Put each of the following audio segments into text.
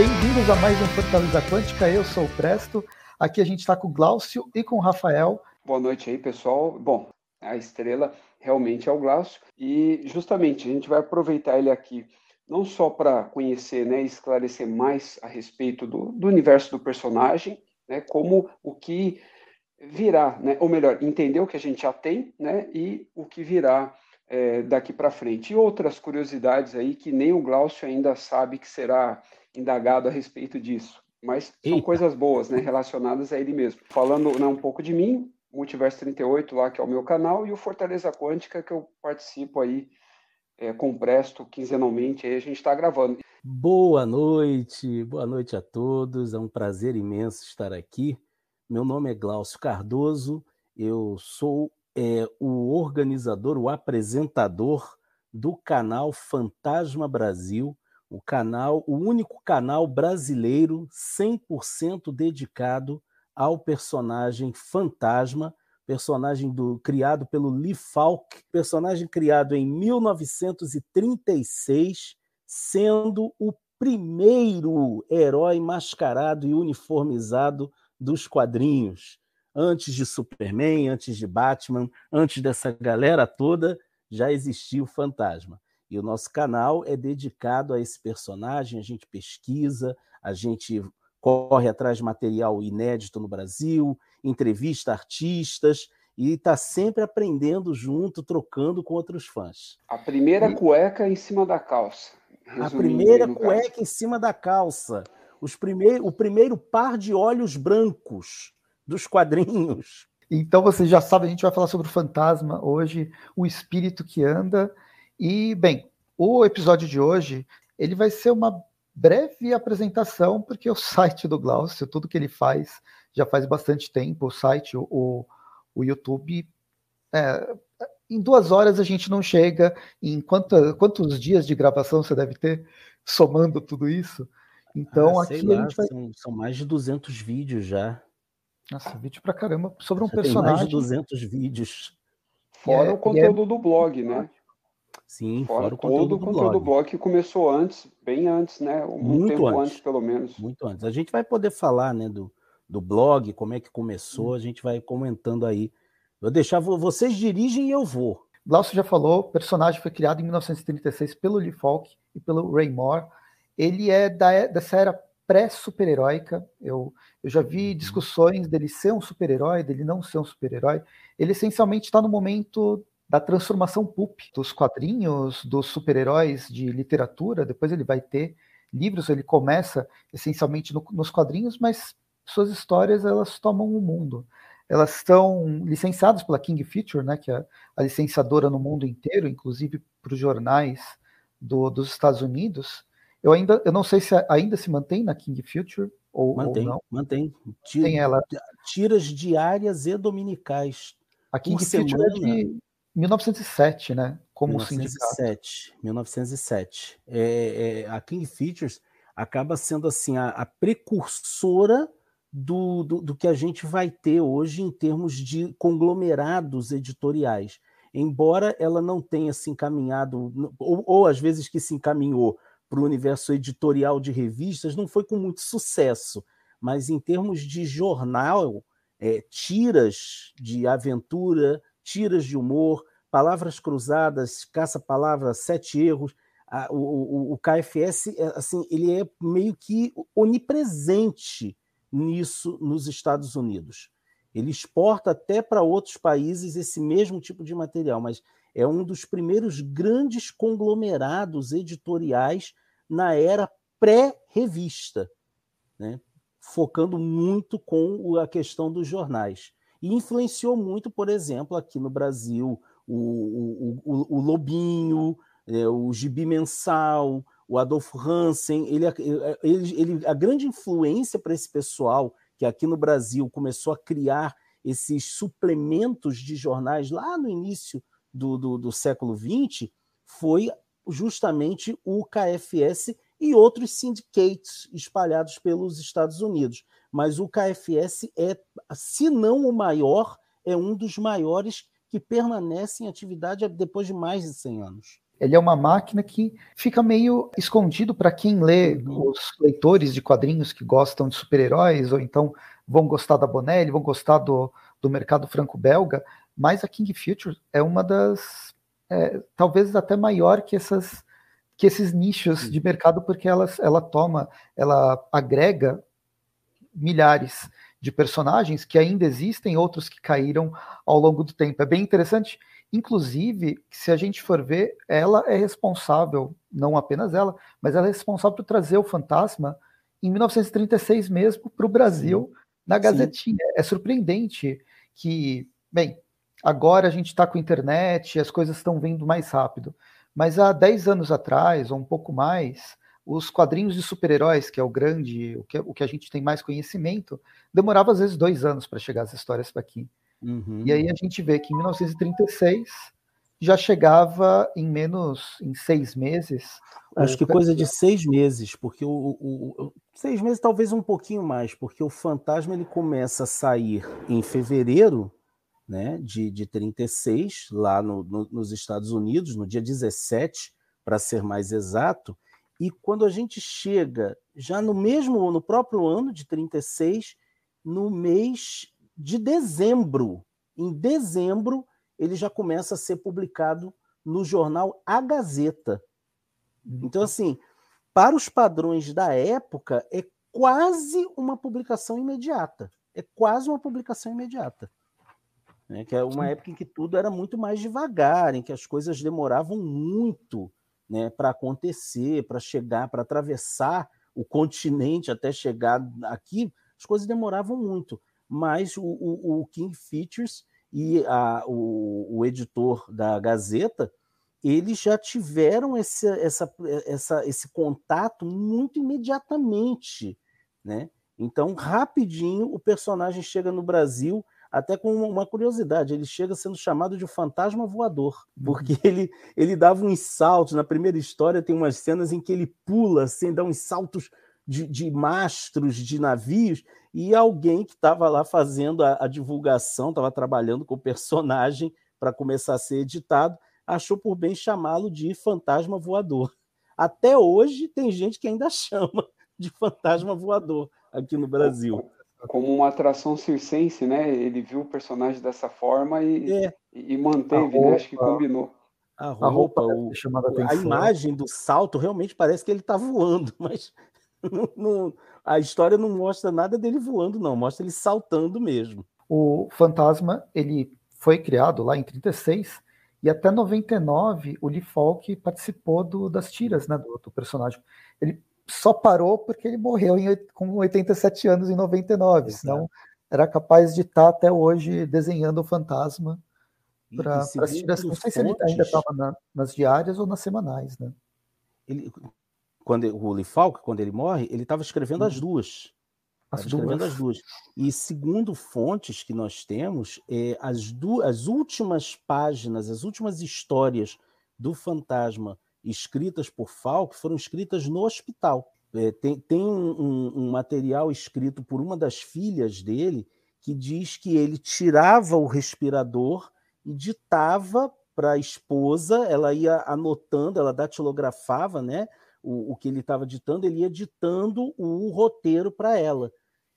bem-vindos a mais um Fortaleza Quântica. Eu sou o Presto. Aqui a gente está com o Glaucio e com o Rafael. Boa noite aí, pessoal. Bom, a estrela realmente é o Glaucio e justamente a gente vai aproveitar ele aqui não só para conhecer né, esclarecer mais a respeito do, do universo do personagem, né, como o que virá, né, ou melhor, entender o que a gente já tem né, e o que virá é, daqui para frente. E outras curiosidades aí que nem o Glaucio ainda sabe que será indagado a respeito disso. Mas são Eita. coisas boas, né, relacionadas a ele mesmo. Falando né, um pouco de mim, Multiverso 38 lá, que é o meu canal, e o Fortaleza Quântica, que eu participo aí é, com Presto quinzenalmente, aí a gente está gravando. Boa noite, boa noite a todos, é um prazer imenso estar aqui. Meu nome é Glaucio Cardoso, eu sou é, o organizador, o apresentador do canal Fantasma Brasil, o canal, o único canal brasileiro 100% dedicado ao personagem Fantasma, personagem do, criado pelo Lee Falk, personagem criado em 1936, sendo o primeiro herói mascarado e uniformizado dos quadrinhos. Antes de Superman, antes de Batman, antes dessa galera toda, já existia o Fantasma. E o nosso canal é dedicado a esse personagem, a gente pesquisa, a gente corre atrás de material inédito no Brasil, entrevista artistas e está sempre aprendendo junto, trocando com outros fãs. A primeira cueca em cima da calça. A primeira cueca caso. em cima da calça. Os primeir, o primeiro par de olhos brancos dos quadrinhos. Então vocês já sabem, a gente vai falar sobre o fantasma hoje, o espírito que anda e, bem, o episódio de hoje, ele vai ser uma breve apresentação, porque o site do Glaucio, tudo que ele faz, já faz bastante tempo, o site, o, o YouTube, é, em duas horas a gente não chega, em quanta, quantos dias de gravação você deve ter, somando tudo isso? Então, ah, aqui lá, a gente vai... são, são mais de 200 vídeos já. Nossa, vídeo pra caramba sobre um já personagem. mais de 200 vídeos. Fora é, o conteúdo é... do blog, né? Sim, fora, fora o conteúdo todo o conteúdo do blog que começou antes, bem antes, né? Um muito tempo antes, antes, pelo menos. Muito antes. A gente vai poder falar, né, do, do blog, como é que começou, hum. a gente vai comentando aí. Vou deixar, vocês dirigem e eu vou. Glaucio já falou, o personagem foi criado em 1936 pelo Lee Falk e pelo Ray Moore. Ele é da, dessa era pré-super-heróica. Eu, eu já vi uhum. discussões dele ser um super-herói, dele não ser um super-herói. Ele essencialmente está no momento da transformação pulp dos quadrinhos, dos super-heróis de literatura. Depois ele vai ter livros, ele começa essencialmente no, nos quadrinhos, mas suas histórias elas tomam o mundo. Elas estão licenciadas pela King Feature, né, que é a licenciadora no mundo inteiro, inclusive para os jornais do, dos Estados Unidos. Eu ainda eu não sei se ainda se mantém na King Future ou, mantém, ou não. Mantém. Tira, Tem ela. Tiras diárias e dominicais. A King Future é de 1907, né? Como 1907, 1907. É, é, a King Features acaba sendo assim a, a precursora do, do, do, que a gente vai ter hoje em termos de conglomerados editoriais. Embora ela não tenha se encaminhado, ou, ou às vezes que se encaminhou para o universo editorial de revistas, não foi com muito sucesso. Mas em termos de jornal, é, tiras de aventura, tiras de humor, palavras cruzadas, caça-palavra, sete erros. o, o, o, KFS, é, assim, ele é meio que onipresente nisso nos Estados Unidos. Ele exporta até para outros países esse mesmo tipo de material, mas é um dos primeiros grandes conglomerados editoriais na era pré-revista, né? focando muito com a questão dos jornais. E influenciou muito, por exemplo, aqui no Brasil, o, o, o Lobinho, é, o Gibi Mensal, o Adolfo Hansen. Ele, ele, ele, a grande influência para esse pessoal que aqui no Brasil começou a criar esses suplementos de jornais lá no início do, do, do século XX foi justamente o KFS e outros syndicates espalhados pelos Estados Unidos mas o KFS é, se não o maior, é um dos maiores que permanece em atividade depois de mais de 100 anos. Ele é uma máquina que fica meio escondido para quem lê, os leitores de quadrinhos que gostam de super-heróis, ou então vão gostar da Bonelli, vão gostar do, do mercado franco-belga, mas a King Future é uma das, é, talvez até maior que essas que esses nichos de mercado, porque ela, ela toma, ela agrega milhares de personagens que ainda existem, outros que caíram ao longo do tempo. É bem interessante. Inclusive, se a gente for ver, ela é responsável, não apenas ela, mas ela é responsável por trazer o fantasma em 1936 mesmo para o Brasil, Sim. na Gazetinha. Sim. É surpreendente que, bem, agora a gente está com internet, as coisas estão vindo mais rápido. Mas há 10 anos atrás, ou um pouco mais, os quadrinhos de super-heróis, que é o grande, o que, o que a gente tem mais conhecimento, demorava às vezes dois anos para chegar as histórias para aqui. Uhum. E aí a gente vê que em 1936 já chegava em menos, em seis meses. Acho que coisa de seis meses, porque o, o, o, seis meses talvez um pouquinho mais, porque o Fantasma ele começa a sair em fevereiro né, de, de 36, lá no, no, nos Estados Unidos, no dia 17, para ser mais exato, e quando a gente chega já no mesmo, no próprio ano de 36, no mês de dezembro, em dezembro, ele já começa a ser publicado no jornal A Gazeta. Então, assim, para os padrões da época, é quase uma publicação imediata. É quase uma publicação imediata. Né? Que é uma época em que tudo era muito mais devagar, em que as coisas demoravam muito né, para acontecer, para chegar, para atravessar o continente até chegar aqui, as coisas demoravam muito. Mas o, o, o King Features e a, o, o, editor da Gazeta, eles já tiveram esse, essa, essa, esse contato muito imediatamente. Né? Então, rapidinho, o personagem chega no Brasil até com uma curiosidade, ele chega sendo chamado de fantasma voador, uhum. porque ele, ele dava uns saltos. Na primeira história tem umas cenas em que ele pula, assim, dá uns saltos de, de mastros de navios, e alguém que estava lá fazendo a, a divulgação, estava trabalhando com o personagem para começar a ser editado, achou por bem chamá-lo de fantasma voador. Até hoje tem gente que ainda chama de fantasma voador aqui no Brasil como uma atração circense, né? Ele viu o personagem dessa forma e, é. e manteve, roupa, né? Acho que combinou. A roupa, a, roupa, o, a imagem do salto realmente parece que ele está voando, mas não, não, a história não mostra nada dele voando, não, mostra ele saltando mesmo. O fantasma ele foi criado lá em 36 e até 99 o Lee Falk participou do, das tiras né, do, do personagem. Ele só parou porque ele morreu em, com 87 anos em 99, Exato. senão era capaz de estar até hoje desenhando o fantasma para assistir as. Não sei fontes, se ele ainda estava na, nas diárias ou nas semanais, né? Ele, quando o Lee Falk, quando ele morre, ele estava escrevendo as duas. As escrevendo duas. as duas. E segundo fontes que nós temos, é, as, as últimas páginas, as últimas histórias do fantasma escritas por Falk foram escritas no hospital. É, tem tem um, um, um, material escrito por uma das filhas dele que diz que ele tirava o respirador e ditava para a esposa, ela ia anotando, ela datilografava né, o, o que ele estava ditando, ele ia ditando o roteiro para ela.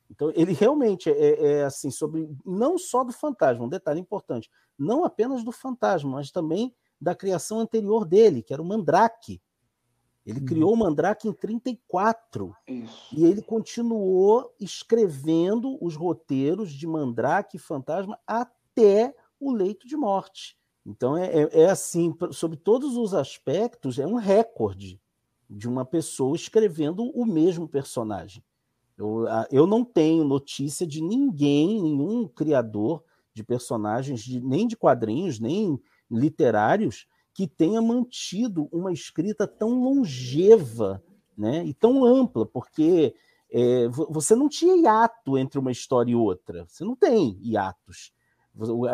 Então, ele realmente é, é, é, assim, sobre não só do fantasma, um detalhe importante, não apenas do fantasma, mas também da criação anterior dele, que era o Mandrake. Ele hum. criou o Mandrake em 34 Isso. e ele continuou escrevendo os roteiros de Mandrake e Fantasma até o leito de morte. Então é, é, é assim, sobre todos os aspectos, é um recorde de uma pessoa escrevendo o mesmo personagem. Eu, eu não tenho notícia de ninguém, nenhum criador de personagens, de, nem de quadrinhos, nem literários que tenha mantido uma escrita tão longeva né, e tão ampla, porque é, você não tinha hiato entre uma história e outra. Você não tem hiatos.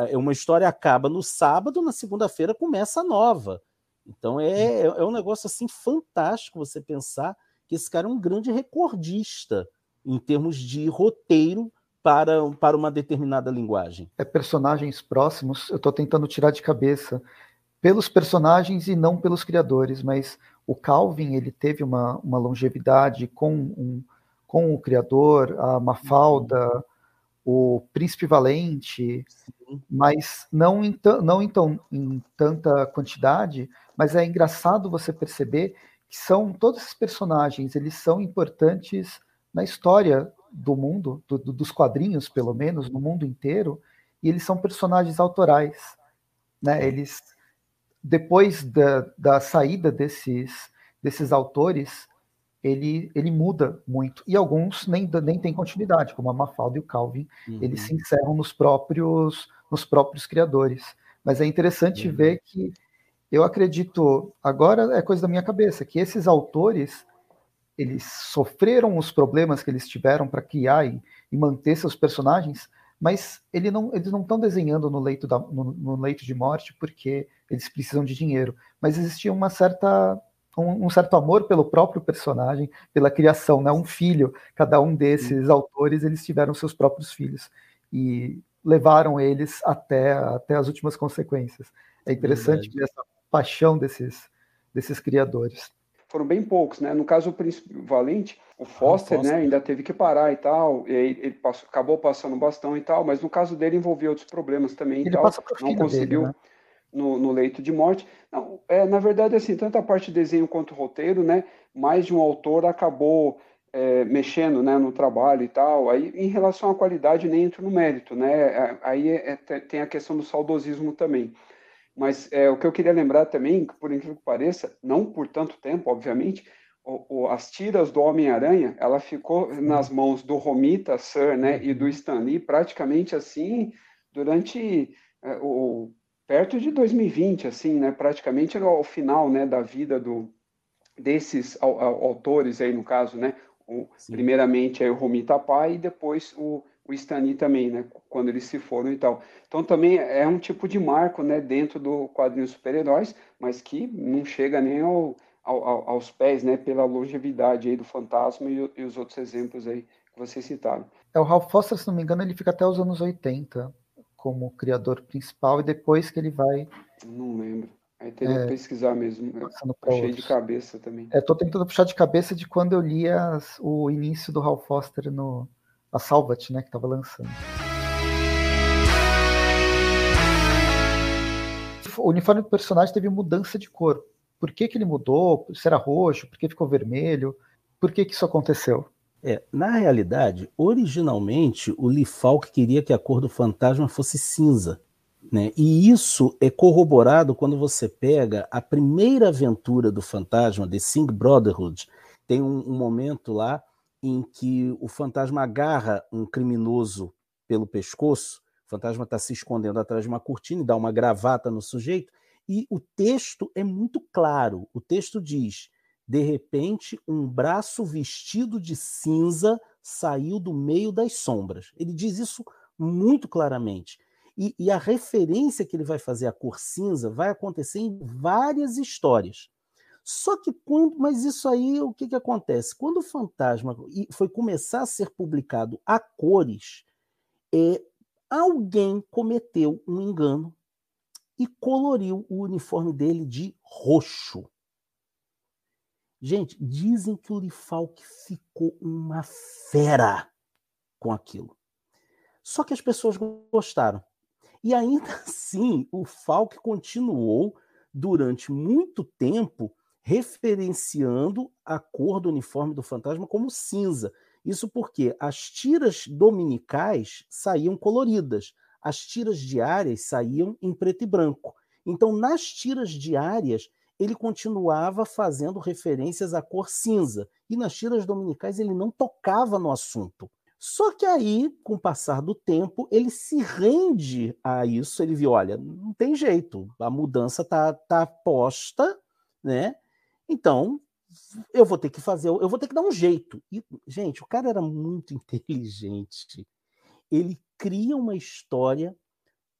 É, uma história acaba no sábado, na segunda-feira começa a nova. Então é, é um negócio assim fantástico você pensar que esse cara é um grande recordista em termos de roteiro para, para uma determinada linguagem. É personagens próximos, eu estou tentando tirar de cabeça. pelos personagens e não pelos criadores, mas o Calvin ele teve uma, uma longevidade com, um, com o criador, a Mafalda, o Príncipe Valente, Sim. mas não, em, não então em tanta quantidade, mas é engraçado você perceber que são todos esses personagens, eles são importantes na história do mundo, do, do, dos quadrinhos, pelo menos, no mundo inteiro, e eles são personagens autorais. Né? Eles, depois da, da saída desses, desses autores, ele, ele muda muito. E alguns nem, nem têm continuidade, como a Mafalda e o Calvin, uhum. eles se encerram nos próprios, nos próprios criadores. Mas é interessante uhum. ver que eu acredito, agora é coisa da minha cabeça, que esses autores eles sofreram os problemas que eles tiveram para criar e, e, manter seus personagens, mas ele não, eles não estão desenhando no leito, da, no, no, leito de morte porque eles precisam de dinheiro, mas existia uma certa um, um, certo amor pelo próprio personagem, pela criação, né? Um filho, cada um desses Sim. autores, eles tiveram seus próprios filhos e levaram eles até, até as últimas consequências. É interessante ver essa paixão desses, desses criadores foram bem poucos, né? No caso, o Príncipe Valente, o Foster, ah, Foster. né, ainda teve que parar e tal, e aí ele passou, acabou passando bastão e tal, mas no caso dele envolvia outros problemas também ele e tal, não conseguiu dele, né? no, no, leito de morte. Não, é, na verdade, assim, tanto a parte de desenho quanto roteiro, né, mais de um autor acabou é, mexendo, né, no trabalho e tal, aí em relação à qualidade nem entro no mérito, né, aí é, é tem a questão do saudosismo também. Mas é, o que eu queria lembrar também, por incrível que pareça, não por tanto tempo, obviamente, o, o, as tiras do Homem-Aranha, ela ficou nas mãos do Romita Sir, né, e do uhum. Stan Lee praticamente assim durante é, o perto de 2020, assim, né, praticamente ao final, né, da vida do desses autores aí no caso, né, o, primeiramente aí o Romita pai e depois o o Stani também, né? Quando eles se foram e tal. Então também é um tipo de marco, né? Dentro do quadrinho super-heróis, mas que não chega nem ao, ao, aos pés, né? Pela longevidade aí do Fantasma e, e, os outros exemplos aí que vocês citaram. É, o Ralph Foster, se não me engano, ele fica até os anos 80 como criador principal e depois que ele vai... Não lembro. Aí teria é, que pesquisar mesmo. Cheio de cabeça também. É, tô tentando puxar de cabeça de quando eu li as, o início do Ralph Foster no, a Salvat, né, que estava lançando. O uniforme do personagem teve mudança de cor. Por que, que ele mudou? Se era roxo? Por que ficou vermelho? Por que, que isso aconteceu? É, na realidade, originalmente o Lee Falk queria que a cor do fantasma fosse cinza. Né? E isso é corroborado quando você pega a primeira aventura do fantasma, The Sing Brotherhood. Tem um, um momento lá em que o fantasma agarra um criminoso pelo pescoço, o fantasma está se escondendo atrás de uma cortina e dá uma gravata no sujeito, e o texto é muito claro. O texto diz: de repente, um braço vestido de cinza saiu do meio das sombras. Ele diz isso muito claramente. E, e, a referência que ele vai fazer à cor cinza vai acontecer em várias histórias. Só que quando, mas isso aí, o que, que acontece? Quando o Fantasma foi começar a ser publicado a cores, é, alguém cometeu um engano e coloriu o uniforme dele de roxo. Gente, dizem que o Lifalk ficou uma fera com aquilo. Só que as pessoas gostaram. E ainda assim, o Falk continuou durante muito tempo referenciando a cor do uniforme do fantasma como cinza. Isso porque as tiras dominicais saíam coloridas, as tiras diárias saíam em preto e branco. Então, nas tiras diárias, ele continuava fazendo referências à cor cinza, e nas tiras dominicais ele não tocava no assunto. Só que aí, com o passar do tempo, ele se rende a isso. Ele viu: olha, não tem jeito, a mudança está tá posta, né? Então, eu vou ter que fazer, eu vou ter que dar um jeito. E, gente, o cara era muito inteligente. Ele cria uma história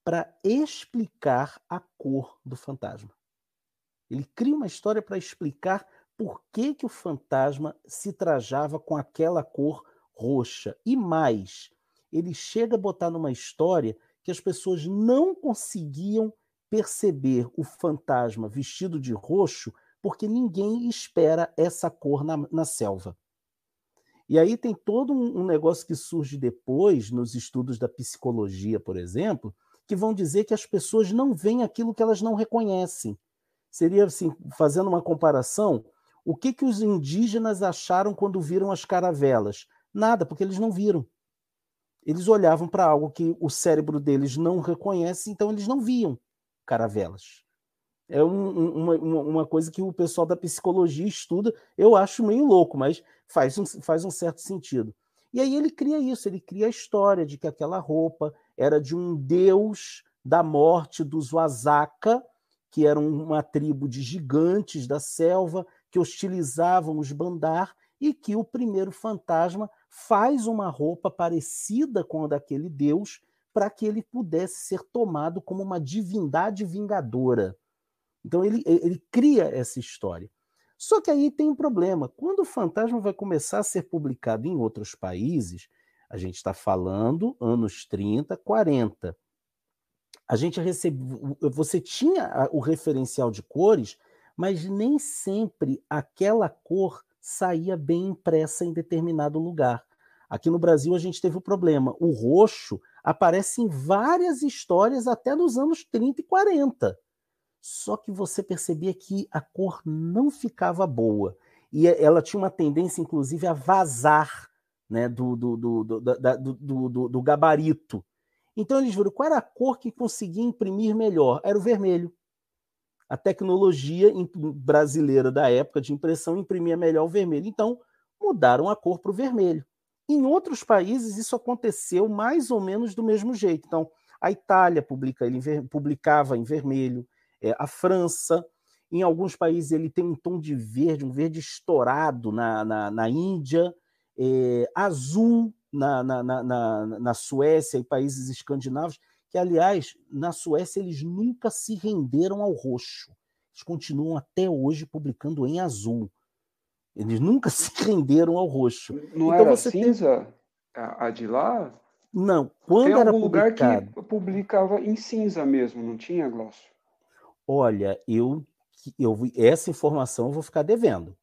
para explicar a cor do fantasma. Ele cria uma história para explicar por que, que o fantasma se trajava com aquela cor roxa. E mais, ele chega a botar numa história que as pessoas não conseguiam perceber o fantasma vestido de roxo porque ninguém espera essa cor na, na selva. E aí tem todo um, um negócio que surge depois, nos estudos da psicologia, por exemplo, que vão dizer que as pessoas não veem aquilo que elas não reconhecem. Seria assim, fazendo uma comparação, o que, que os indígenas acharam quando viram as caravelas? Nada, porque eles não viram. Eles olhavam para algo que o cérebro deles não reconhece, então eles não viam caravelas. É um, uma, uma coisa que o pessoal da psicologia estuda, eu acho meio louco, mas faz um, faz um certo sentido. E aí ele cria isso, ele cria a história de que aquela roupa era de um deus da morte dos Wazaka, que eram uma tribo de gigantes da selva que hostilizavam os Bandar, e que o primeiro fantasma faz uma roupa parecida com a daquele deus para que ele pudesse ser tomado como uma divindade vingadora. Então ele, ele cria essa história. Só que aí tem um problema. Quando o fantasma vai começar a ser publicado em outros países, a gente está falando anos 30, 40. A gente recebe, você tinha o referencial de cores, mas nem sempre aquela cor saía bem impressa em determinado lugar. Aqui no Brasil a gente teve o problema. O roxo aparece em várias histórias até nos anos 30 e 40 só que você percebia que a cor não ficava boa. E ela tinha uma tendência, inclusive, a vazar né, do, do, do, do, do gabarito. Então eles viram qual era a cor que conseguia imprimir melhor. Era o vermelho. A tecnologia brasileira da época de impressão imprimia melhor o vermelho. Então mudaram a cor para o vermelho. Em outros países isso aconteceu mais ou menos do mesmo jeito. Então a Itália publica, ele publicava em vermelho, é, a França. Em alguns países ele tem um tom de verde, um verde estourado na, na, na Índia, é, azul na, na, na, na Suécia e países escandinavos, que, aliás, na Suécia eles nunca se renderam ao roxo. Eles continuam até hoje publicando em azul. Eles nunca se renderam ao roxo. Não então, era cinza tem... a de lá? Não, quando Tem era lugar que publicava em cinza mesmo, não tinha, Glaucio? Olha, eu, eu essa informação eu vou ficar devendo.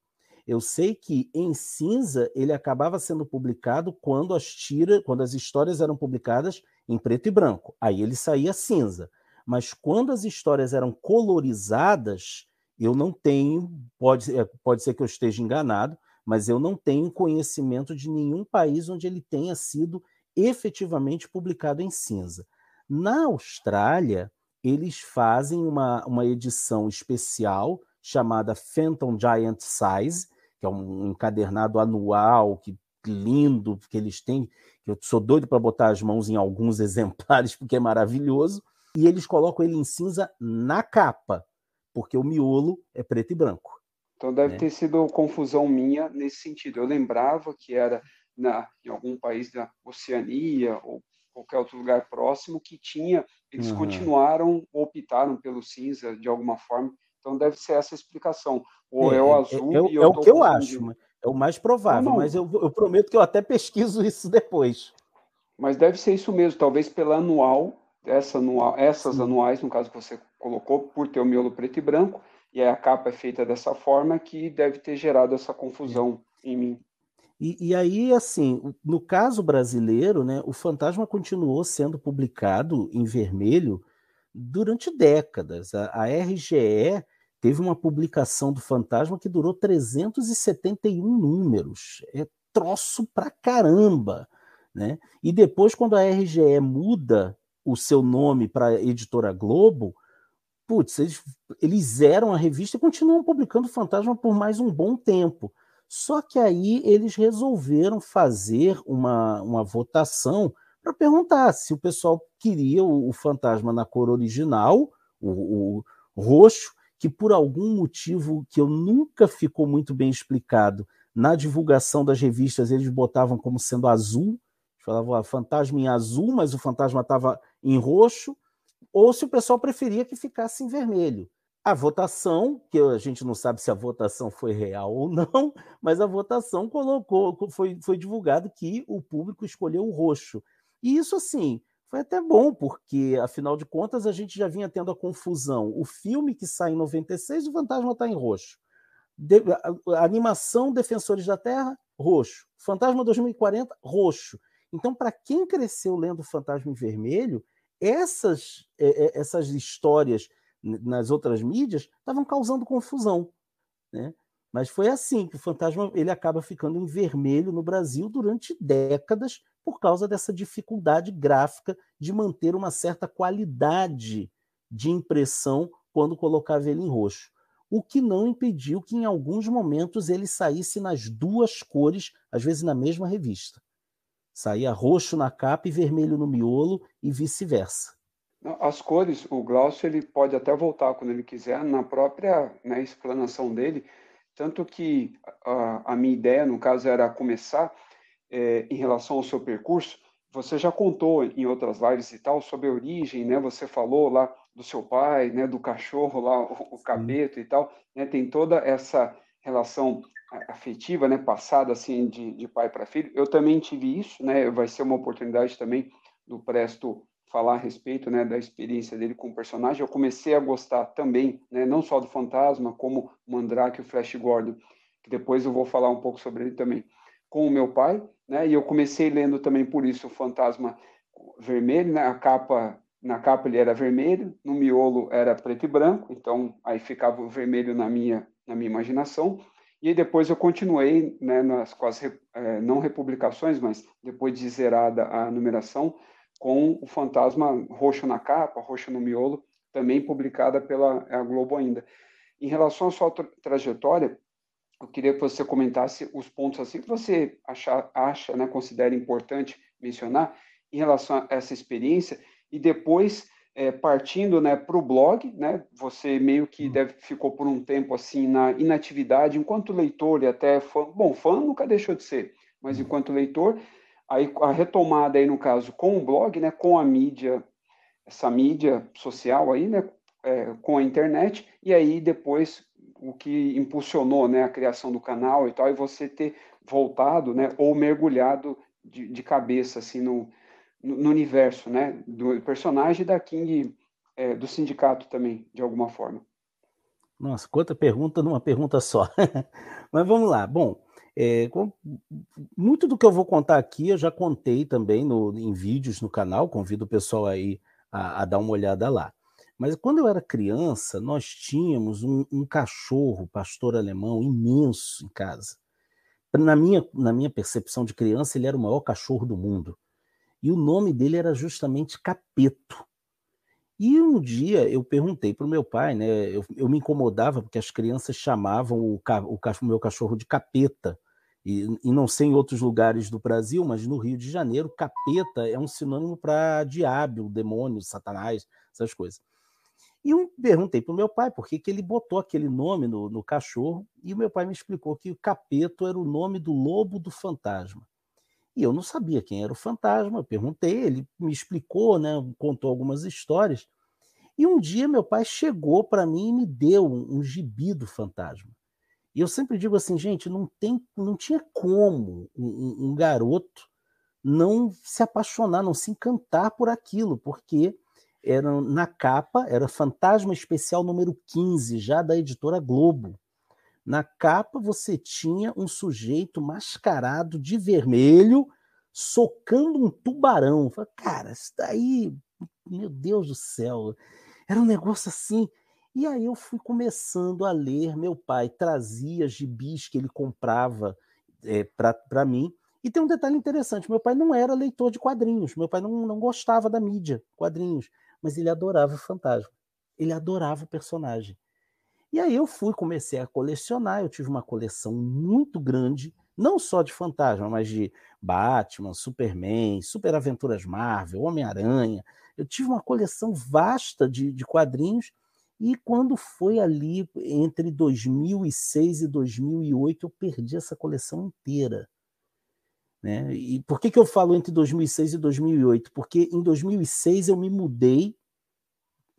Eu sei que em cinza ele acabava sendo publicado quando as tiras, quando as histórias eram publicadas em preto e branco. Aí ele saía cinza. Mas quando as histórias eram colorizadas, eu não tenho, pode, pode ser que eu esteja enganado, mas eu não tenho conhecimento de nenhum país onde ele tenha sido efetivamente publicado em cinza. Na Austrália, eles fazem uma, uma edição especial chamada Phantom Giant Size, que é um encadernado anual, que lindo, que eles têm, que eu sou doido para botar as mãos em alguns exemplares, porque é maravilhoso, e eles colocam ele em cinza na capa, porque o miolo é preto e branco. Então deve né? ter sido confusão minha nesse sentido. Eu lembrava que era na, em algum país da Oceania ou qualquer outro lugar próximo que tinha, eles uhum. continuaram ou optaram pelo cinza de alguma forma. Então deve ser essa explicação. Ou é, é o é, azul é, é, é o que eu acho, é o mais provável, não, não. mas eu, eu prometo que eu até pesquiso isso depois. Mas deve ser isso mesmo, talvez pela anual, essa anual essas Sim. anuais, no caso que você colocou, por ter o miolo preto e branco, e a capa é feita dessa forma, que deve ter gerado essa confusão em mim. E, e, aí, assim, no caso brasileiro, né, o Fantasma continuou sendo publicado em vermelho durante décadas. A, a RGE teve uma publicação do Fantasma que durou 371 números. É troço pra caramba. Né? E depois, quando a RGE muda o seu nome para Editora Globo, putz, eles, eles zeram a revista e continuam publicando Fantasma por mais um bom tempo. Só que aí eles resolveram fazer uma, uma votação para perguntar se o pessoal queria o, o fantasma na cor original, o, o, roxo, que por algum motivo que eu nunca ficou muito bem explicado, na divulgação das revistas eles botavam como sendo azul, falavam ah, fantasma em azul, mas o fantasma estava em roxo, ou se o pessoal preferia que ficasse em vermelho. A votação, que a gente não sabe se a votação foi real ou não, mas a votação colocou, foi, foi divulgado que o público escolheu o roxo. E isso, assim, foi até bom, porque, afinal de contas, a gente já vinha tendo a confusão. O filme que sai em 96, o fantasma está em roxo. De, a, a, animação Defensores da Terra, roxo. Fantasma 2040, roxo. Então, para quem cresceu lendo Fantasma em Vermelho, essas, é, é, essas histórias nas outras mídias estavam causando confusão. Né? Mas foi assim que o fantasma ele acaba ficando em vermelho no Brasil durante décadas por causa dessa dificuldade gráfica de manter uma certa qualidade de impressão quando colocava ele em roxo. O que não impediu que em alguns momentos ele saísse nas duas cores, às vezes na mesma revista. Saía roxo na capa e vermelho no miolo e vice-versa. As cores, o Glaucio ele pode até voltar quando ele quiser na própria né, explanação dele, tanto que a, a, minha ideia, no caso, era começar é, em relação ao seu percurso. Você já contou em outras lives e tal sobre a origem, né? Você falou lá do seu pai, né? Do cachorro lá, o, o cabeto e tal. Né? Tem toda essa relação afetiva, né? Passada assim de, de pai para filho. Eu também tive isso, né? Vai ser uma oportunidade também do Presto falar a respeito né, da experiência dele com o personagem, eu comecei a gostar também, né, não só do Fantasma, como Mandrake e o Flash Gordon, que depois eu vou falar um pouco sobre ele também, com o meu pai, né, e eu comecei lendo também por isso o Fantasma vermelho, né, a capa, na capa ele era vermelho, no miolo era preto e branco, então aí ficava o vermelho na minha, na minha imaginação, e depois eu continuei né, nas, com as, é, não republicações, mas depois de zerada a numeração, com o Fantasma roxo na capa, roxo no miolo, também publicada pela a Globo ainda. Em relação à sua tra trajetória, eu queria que você comentasse os pontos assim que você acha, acha né, considera importante mencionar em relação a essa experiência e depois é, partindo né, para o blog, né, você meio que hum. deve, ficou por um tempo assim na inatividade enquanto leitor e até fã, bom, fã nunca deixou de ser, mas hum. enquanto leitor, Aí a retomada aí no caso com o blog, né, com a mídia, essa mídia social aí, né, é, com a internet, e aí depois o que impulsionou, né, a criação do canal e tal, e você ter voltado, né, ou mergulhado de, de cabeça assim no, no, universo, né, do personagem da King, é, do sindicato também, de alguma forma. Nossa, quanta pergunta numa pergunta só. Mas vamos lá. Bom, é, muito do que eu vou contar aqui eu já contei também no, em vídeos no canal, convido o pessoal aí a, a dar uma olhada lá. Mas quando eu era criança, nós tínhamos um, um, cachorro, pastor alemão, imenso em casa. Na minha, na minha percepção de criança, ele era o maior cachorro do mundo. E o nome dele era justamente Capeto. E um dia eu perguntei para o meu pai, né? Eu, eu, me incomodava porque as crianças chamavam o, o, o meu cachorro de capeta e, e, não sei em outros lugares do Brasil, mas no Rio de Janeiro, capeta é um sinônimo para diabo, demônio, satanás, essas coisas. E eu perguntei para o meu pai por que, que ele botou aquele nome no, no cachorro, e o meu pai me explicou que o capeto era o nome do lobo do fantasma. E eu não sabia quem era o fantasma, eu perguntei, ele me explicou, né, contou algumas histórias. E um dia meu pai chegou para mim e me deu um, um gibi do fantasma. E eu sempre digo assim, gente, não, tem, não tinha como um, um garoto não se apaixonar, não se encantar por aquilo, porque era na capa, era Fantasma Especial número 15, já da editora Globo. Na capa você tinha um sujeito mascarado de vermelho socando um tubarão. Falei, cara, isso daí, meu Deus do céu, era um negócio assim e aí eu fui começando a ler. Meu pai trazia gibis que ele comprava é, para mim. E tem um detalhe interessante: meu pai não era leitor de quadrinhos, meu pai não, não gostava da mídia, quadrinhos, mas ele adorava o fantasma, ele adorava o personagem. E aí eu fui, comecei a colecionar, eu tive uma coleção muito grande, não só de fantasma, mas de Batman, Superman, Super Aventuras Marvel, Homem-Aranha. Eu tive uma coleção vasta de, de quadrinhos e quando foi ali entre 2006 e 2008, eu perdi essa coleção inteira. Né? E por que, que eu falo entre 2006 e 2008? Porque em 2006 eu me mudei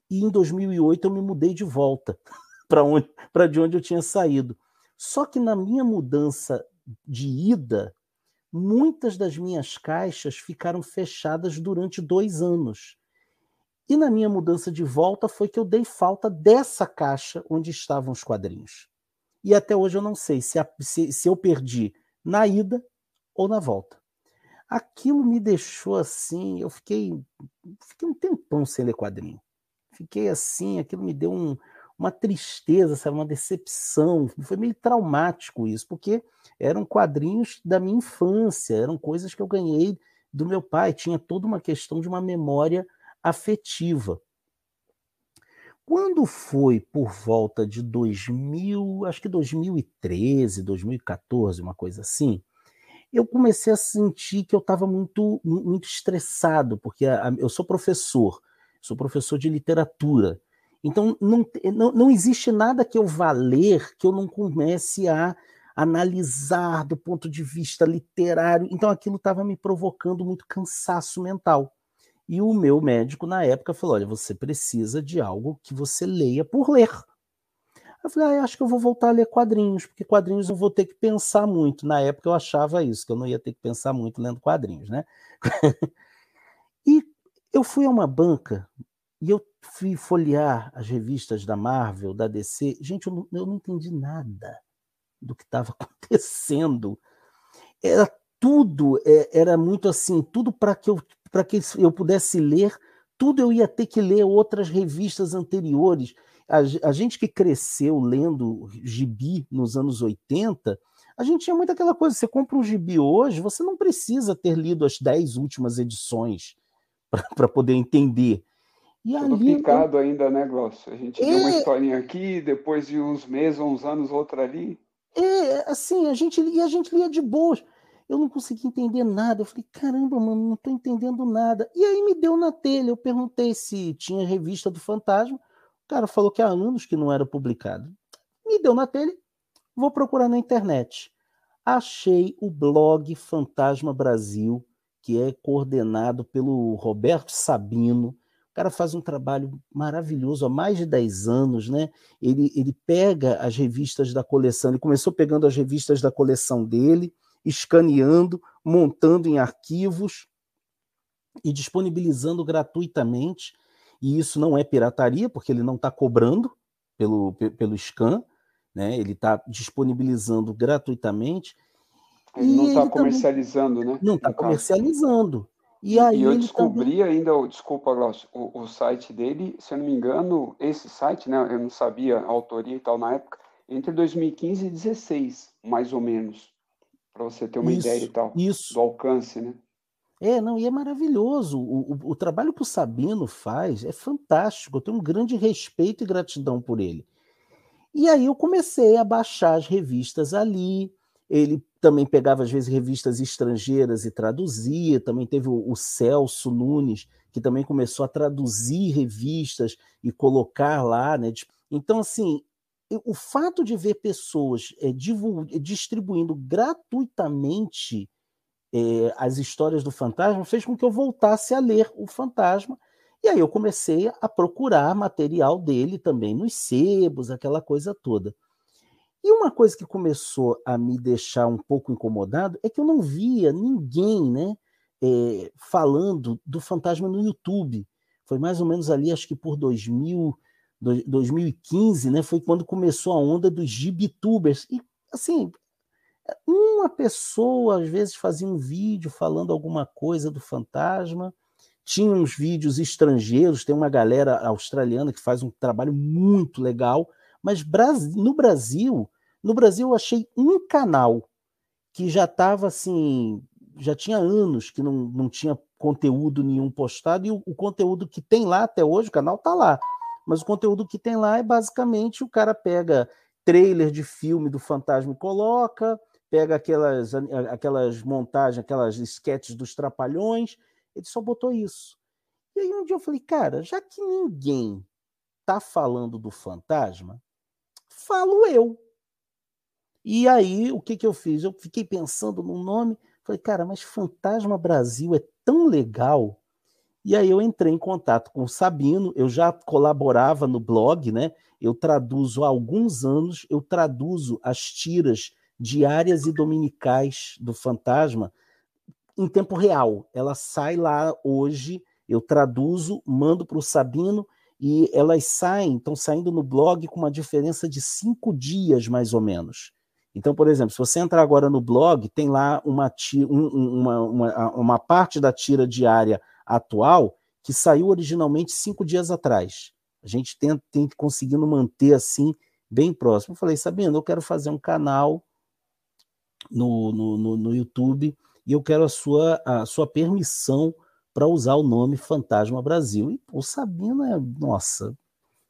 e em 2008 eu me mudei de volta para onde, de onde eu tinha saído. Só que na minha mudança de ida, muitas das minhas caixas ficaram fechadas durante dois anos. E na minha mudança de volta foi que eu dei falta dessa caixa onde estavam os quadrinhos. E até hoje eu não sei se, a, se, se eu perdi na ida ou na volta. Aquilo me deixou assim, eu fiquei, fiquei um tempão sem ler quadrinho. Fiquei assim, aquilo me deu um, uma tristeza, sabe, uma decepção. Foi meio traumático isso, porque eram quadrinhos da minha infância, eram coisas que eu ganhei do meu pai, tinha toda uma questão de uma memória afetiva. Quando foi por volta de 2000, acho que 2013, 2014, uma coisa assim, eu comecei a sentir que eu estava muito, muito estressado, porque a, a, eu sou professor, sou professor de literatura. Então, não, não, não existe nada que eu vá ler que eu não comece a analisar do ponto de vista literário. Então, aquilo estava me provocando muito cansaço mental. E o meu médico, na época, falou: olha, você precisa de algo que você leia por ler. Eu falei, ah, acho que eu vou voltar a ler quadrinhos, porque quadrinhos eu vou ter que pensar muito. Na época eu achava isso, que eu não ia ter que pensar muito lendo quadrinhos, né? e eu fui a uma banca e eu fui folhear as revistas da Marvel, da DC. Gente, eu não, eu não entendi nada do que estava acontecendo. Era tudo, é, era muito assim, tudo para que eu para que eu pudesse ler, tudo eu ia ter que ler outras revistas anteriores. A, a, gente que cresceu lendo gibi nos anos 80, a gente tinha muito aquela coisa: você compra um gibi hoje, você não precisa ter lido as dez últimas edições para poder entender. E Tudo ali, picado eu... ainda, né, Glaucio? A gente é... uma historinha aqui, depois de uns meses, uns anos, outra ali. É, assim, a gente, e a gente lia de boas. Eu não consegui entender nada. Eu falei, caramba, mano, não estou entendendo nada. E aí me deu na telha. Eu perguntei se tinha revista do Fantasma. O cara falou que há anos que não era publicado. Me deu na telha. Vou procurar na internet. Achei o blog Fantasma Brasil, que é coordenado pelo Roberto Sabino. O cara faz um trabalho maravilhoso há mais de 10 anos, né? Ele, ele pega as revistas da coleção, ele começou pegando as revistas da coleção dele, escaneando, montando em arquivos e disponibilizando gratuitamente. E isso não é pirataria, porque ele não está cobrando pelo, pelo scan, né? ele está disponibilizando gratuitamente. Ele não está comercializando, também... né? Não está comercializando. E, e, aí e eu descobri também... ainda, desculpa, Glaucio, o, o, site dele, se eu não me engano, esse site, né? Eu não sabia a autoria e tal na época, entre 2015 e 2016, mais ou menos para você ter uma isso, ideia e tal, isso. do alcance, né? É, não, e é maravilhoso. O, o, o, trabalho que o Sabino faz é fantástico. Eu tenho um grande respeito e gratidão por ele. E aí eu comecei a baixar as revistas ali. Ele também pegava, às vezes, revistas estrangeiras e traduzia. Também teve o, o Celso Nunes, que também começou a traduzir revistas e colocar lá. Né? Então, assim, o fato de ver pessoas é, distribuindo gratuitamente é, as histórias do fantasma fez com que eu voltasse a ler o fantasma. E aí eu comecei a procurar material dele também nos sebos, aquela coisa toda. E uma coisa que começou a me deixar um pouco incomodado é que eu não via ninguém né, é, falando do fantasma no YouTube. Foi mais ou menos ali, acho que por 2000 2015, né, foi quando começou a onda dos gibitubers. E, assim, uma pessoa às vezes fazia um vídeo falando alguma coisa do fantasma, tinha uns vídeos estrangeiros, tem uma galera australiana que faz um trabalho muito legal, mas no Brasil, no Brasil eu achei um canal que já estava assim, já tinha anos que não, não tinha conteúdo nenhum postado, e o, o conteúdo que tem lá até hoje, o canal está lá, mas o conteúdo que tem lá é basicamente o cara pega trailer de filme do Fantasma e coloca, pega aquelas, aquelas montagens, aquelas sketches dos Trapalhões, ele só botou isso. E aí um dia eu falei, cara, já que ninguém tá falando do fantasma, falo eu. E aí, o que, que eu fiz? Eu fiquei pensando no nome, falei, cara, mas Fantasma Brasil é tão legal e aí eu entrei em contato com o Sabino, eu já colaborava no blog, né? Eu traduzo há alguns anos, eu traduzo as tiras diárias e dominicais do Fantasma em tempo real. Ela sai lá hoje, eu traduzo, mando para o Sabino e elas saem, estão saindo no blog com uma diferença de cinco dias, mais ou menos. Então, por exemplo, se você entrar agora no blog, tem lá uma, uma, uma, uma parte da tira diária atual que saiu originalmente cinco dias atrás. A gente tem, tem conseguindo manter assim, bem próximo. Eu falei, Sabino, eu quero fazer um canal no, no, no, no YouTube e eu quero a sua, a sua permissão para usar o nome Fantasma Brasil. E o Sabino é, nossa,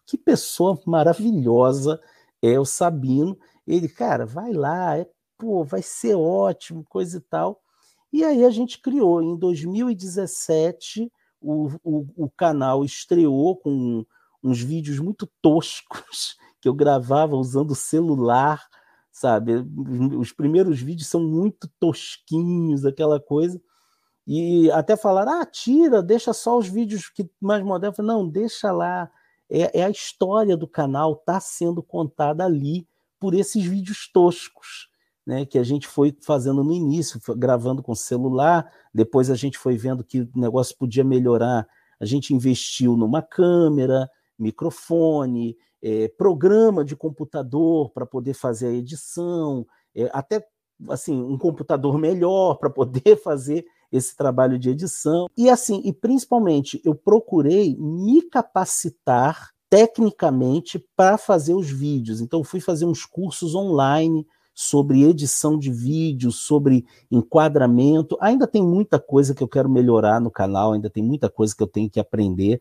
que pessoa maravilhosa é o Sabino. Ele, cara, vai lá, é, pô, vai ser ótimo, coisa e tal. E aí a gente criou. Em 2017, o, o, o canal estreou com uns vídeos muito toscos que eu gravava usando celular sabe? Os primeiros vídeos são muito tosquinhos, aquela coisa. E até falar, ah, tira, deixa só os vídeos que mais modernos. Não, deixa lá. É, é a história do canal, está sendo contada ali por esses vídeos toscos. Né, que a gente foi fazendo no início, gravando com celular, depois a gente foi vendo que o negócio podia melhorar, a gente investiu numa câmera, microfone, é, programa de computador para poder fazer a edição, é, até assim um computador melhor para poder fazer esse trabalho de edição. E assim e principalmente eu procurei me capacitar tecnicamente para fazer os vídeos. Então fui fazer uns cursos online sobre edição de vídeo sobre enquadramento. Ainda tem muita coisa que eu quero melhorar no canal ainda tem muita coisa que eu tenho que aprender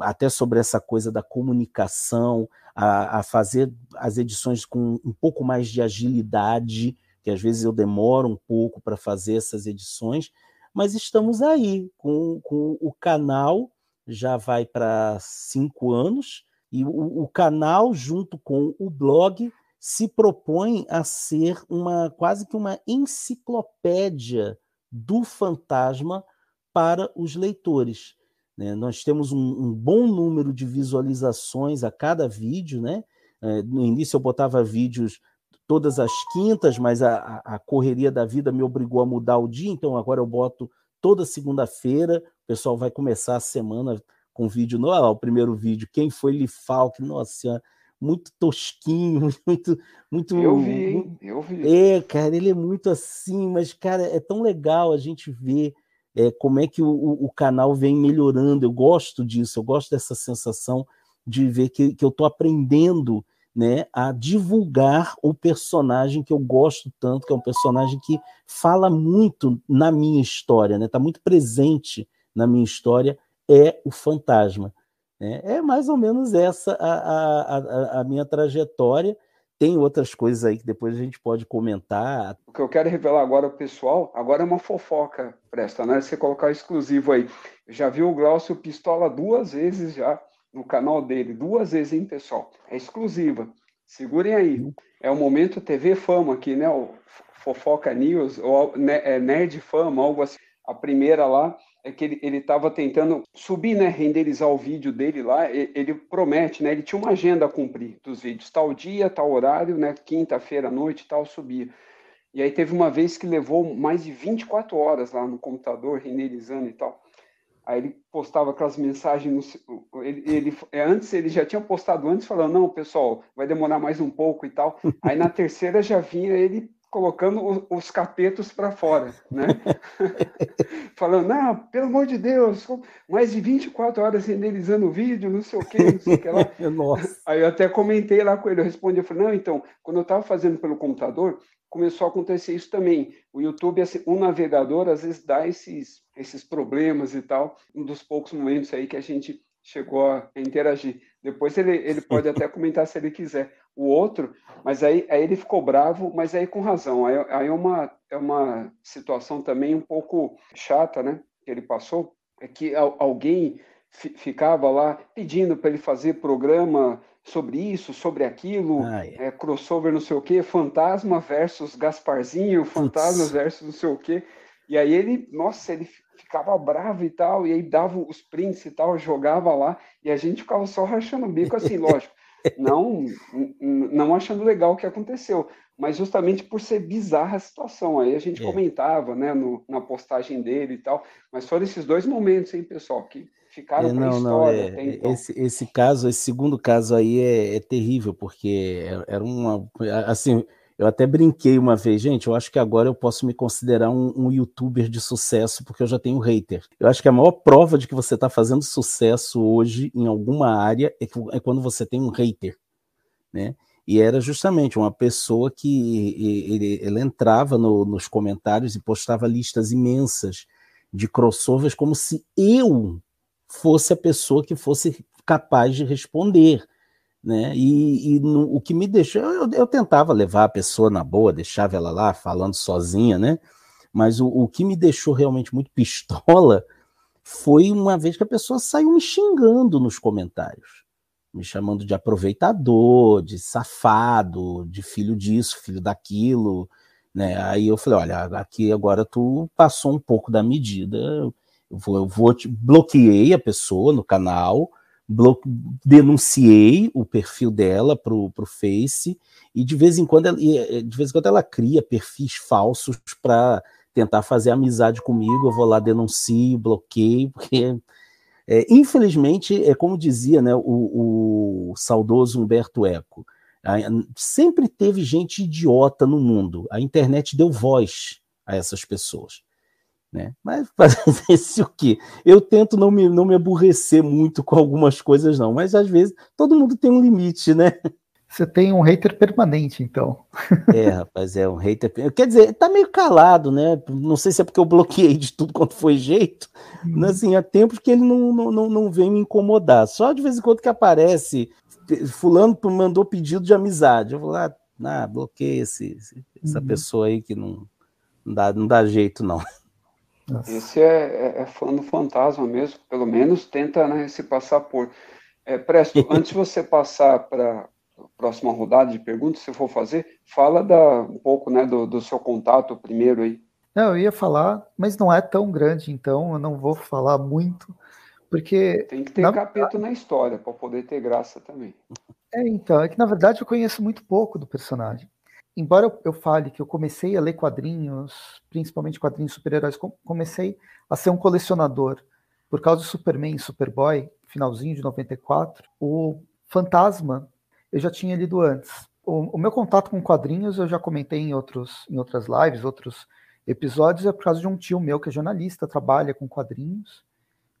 até sobre essa coisa da comunicação, a, a, fazer as edições com um pouco mais de agilidade, que às vezes eu demoro um pouco para fazer essas edições, mas estamos aí com, com o canal, já vai para cinco anos, e o, o canal, junto com o blog, se propõe a ser uma quase que uma enciclopédia do fantasma para os leitores. Né? Nós temos um, um, bom número de visualizações a cada vídeo. Né? É, no início eu botava vídeos todas as quintas, mas a, a, correria da vida me obrigou a mudar o dia, então agora eu boto toda segunda-feira. O pessoal vai começar a semana com vídeo novo. Ah, o primeiro vídeo, quem foi Lifalk? Nossa senhora, muito tosquinho, muito, muito. Eu vi, eu vi. É, cara, ele é muito assim, mas, cara, é tão legal a gente ver é, como é que o, o, canal vem melhorando. Eu gosto disso, eu gosto dessa sensação de ver que, que eu estou aprendendo né, a divulgar o personagem que eu gosto tanto, que é um personagem que fala muito na minha história, está né, tá muito presente na minha história, é o fantasma. Né? É mais ou menos essa a, a, a minha trajetória tem outras coisas aí que depois a gente pode comentar. O que eu quero revelar agora ao pessoal, agora é uma fofoca, presta, né? Você colocar exclusivo aí. Já viu o Glaucio Pistola duas vezes já no canal dele, duas vezes, hein, pessoal? É exclusiva. Segurem aí. É o momento TV Fama aqui, né? O Fofoca News, ou é Nerd Fama, algo assim. A primeira lá, é que ele estava tentando subir, né, renderizar o vídeo dele lá, ele, promete, né, ele tinha uma agenda a cumprir dos vídeos, tal dia, tal horário, né, quinta-feira à noite, tal, subia. E aí teve uma vez que levou mais de 24 horas lá no computador, renderizando e tal. Aí ele postava aquelas mensagens, no, ele, ele, é, antes ele já tinha postado antes, falando, não, pessoal, vai demorar mais um pouco e tal. Aí na terceira já vinha ele colocando os capetos para fora, né? Falando, não, pelo amor de Deus, mais de 24 horas renderizando o vídeo, não sei o que, não sei o que lá. Nossa. Aí eu até comentei lá com ele, eu respondi, eu falei, não, então, quando eu estava fazendo pelo computador, começou a acontecer isso também. O YouTube, assim, um navegador, às vezes dá esses, esses problemas e tal, um dos poucos momentos aí que a gente chegou a interagir. Depois ele, ele pode até comentar se ele quiser o outro, mas aí, aí ele ficou bravo, mas aí com razão. Aí, aí é, uma, é uma situação também um pouco chata, né? Que ele passou, é que alguém ficava lá pedindo para ele fazer programa sobre isso, sobre aquilo, é, crossover não sei o quê, fantasma versus Gasparzinho, fantasma versus não sei o quê. E aí ele, nossa, ele ficava bravo e tal, e aí dava os prints e tal, jogava lá, e a gente ficava só rachando o bico, assim, lógico. não, não achando legal o que aconteceu, mas justamente por ser bizarra a situação. Aí a gente é. comentava, né, no, na postagem dele e tal, mas foram esses dois momentos, hein, pessoal, que ficaram é, para história. Não, é, então. esse, esse caso, esse segundo caso aí é, é terrível, porque era uma, assim, eu até brinquei uma vez, gente. Eu acho que agora eu posso me considerar um, um, youtuber de sucesso, porque eu já tenho hater. Eu acho que a maior prova de que você está fazendo sucesso hoje em alguma área é, que, é quando você tem um hater, né? E era justamente uma pessoa que ele, ele entrava no, nos comentários e postava listas imensas de crossovers, como se eu fosse a pessoa que fosse capaz de responder né? E, e no, o que me deixou, eu, eu, tentava levar a pessoa na boa, deixava ela lá falando sozinha, né? Mas o, o que me deixou realmente muito pistola foi uma vez que a pessoa saiu me xingando nos comentários, me chamando de aproveitador, de safado, de filho disso, filho daquilo, né? Aí eu falei, olha, aqui agora tu passou um pouco da medida, eu vou, eu vou te bloqueei a pessoa no canal, denunciei o perfil dela pro, pro Face e de vez em quando ela, eh, de vez em quando ela cria perfis falsos para tentar fazer amizade comigo. Eu vou lá denuncio, bloqueio, porque é, infelizmente é como dizia, né, o, o saudoso Humberto Eco. Sempre teve gente idiota no mundo. A internet deu voz a essas pessoas. Né? Mas fazer o quê? Eu tento não me, não me aborrecer muito com algumas coisas, não, mas às vezes todo mundo tem um limite, né? Você tem um hater permanente, então. É, rapaz, é um hater. Quer dizer, tá meio calado, né? Não sei se é porque eu bloqueei de tudo quanto foi jeito. Hum. Mas, assim, há tempos que ele não, não, não vem me incomodar. Só de vez em quando que aparece, fulano mandou pedido de amizade. Eu vou lá, ah, bloqueei esse, essa uhum. pessoa aí que não, não, dá, não dá jeito, não. Nossa. Esse é, é, é, fã do fantasma mesmo, pelo menos tenta né, se passar por. É, Presto, antes de você passar para a próxima rodada de perguntas, se for fazer, fala da, um pouco né, do, do seu contato primeiro aí. Não, eu ia falar, mas não é tão grande, então eu não vou falar muito, porque. Tem que ter na... capítulo na história para poder ter graça também. É, então, é que na verdade eu conheço muito pouco do personagem embora eu, fale que eu comecei a ler quadrinhos, principalmente quadrinhos super-heróis, comecei a ser um colecionador por causa do Superman e Superboy, finalzinho de 94, o Fantasma eu já tinha lido antes. O, o, meu contato com quadrinhos eu já comentei em, outros, em outras lives, outros episódios, é por causa de um tio meu que é jornalista, trabalha com quadrinhos,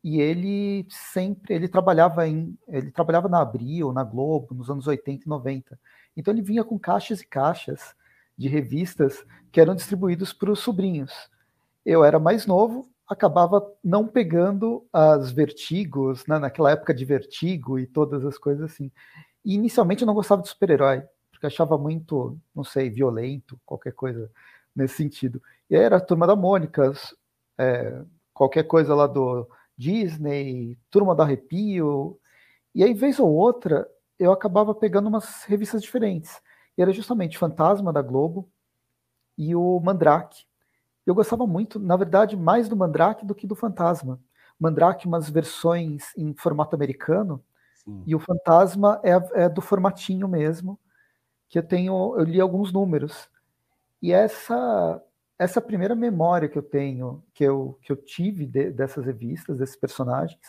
e ele sempre, ele trabalhava em, ele trabalhava na Abril, na Globo, nos anos 80 e 90. Então ele vinha com caixas e caixas de revistas que eram distribuídos para os sobrinhos. Eu era mais novo, acabava não pegando as vertigos, né, naquela época de vertigo e todas as coisas assim. E inicialmente eu não gostava de super-herói, porque achava muito, não sei, violento, qualquer coisa nesse sentido. E aí era a Turma da Mônica, é, qualquer coisa lá do Disney, Turma do Arrepio. E aí, vez ou outra, eu acabava pegando umas revistas diferentes. E era justamente Fantasma da Globo e o Mandrake. Eu gostava muito, na verdade, mais do Mandrake do que do Fantasma. Mandrake, umas versões em formato americano, Sim. e o Fantasma é, é, do formatinho mesmo, que eu tenho, eu li alguns números. E essa essa primeira memória que eu tenho, que eu, que eu tive de, dessas revistas, desses personagens,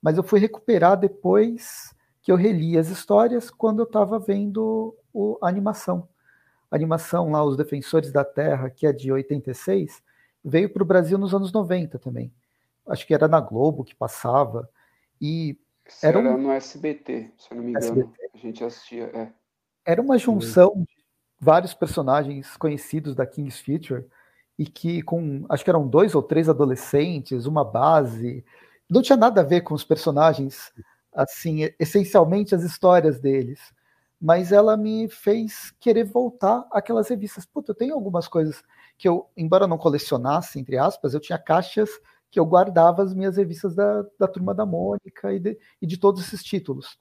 mas eu fui recuperar depois que eu reli as histórias quando eu estava vendo o, a animação. A animação lá, Os Defensores da Terra, que é de 86, veio para o Brasil nos anos 90 também. Acho que era na Globo que passava. E era, um... no SBT, se eu não me engano. SBT. A gente assistia. É. Era uma junção de vários personagens conhecidos da King's Future e que com acho que eram dois ou três adolescentes, uma base, não tinha nada a ver com os personagens assim, essencialmente as histórias deles. Mas ela me fez querer voltar àquelas revistas. Puta, eu tenho algumas coisas que eu, embora não colecionasse, entre aspas, eu tinha caixas que eu guardava as minhas revistas da, da Turma da Mônica e de, e de todos esses títulos.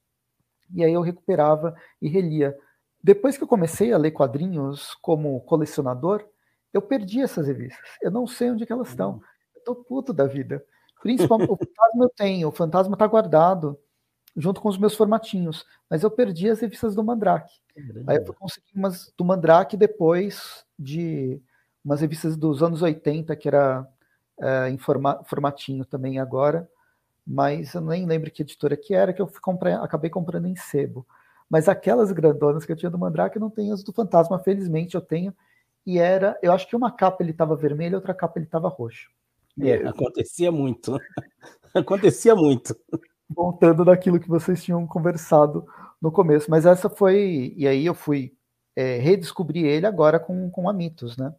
E aí eu recuperava e relia. Depois que eu comecei a ler quadrinhos como colecionador, eu perdi essas revistas. Eu não sei onde elas estão. Eu tô puto da vida. Principalmente o fantasma eu tenho, o fantasma tá guardado junto com os meus formatinhos, mas eu perdi as revistas do Mandrake. Aí eu consegui umas do Mandrake depois de umas revistas dos anos 80, que era é, em forma, formatinho também agora, mas eu nem lembro que editora que era, que eu comprar, acabei comprando em sebo. Mas aquelas grandonas que eu tinha do Mandrake, não tenho as do Fantasma, felizmente eu tenho. E era, eu acho que uma capa ele estava vermelho, outra capa ele estava roxo. É, acontecia muito. acontecia muito. Voltando daquilo que vocês tinham conversado no começo. Mas essa foi. E aí eu fui é, redescobrir ele agora com, com a Mitos, né?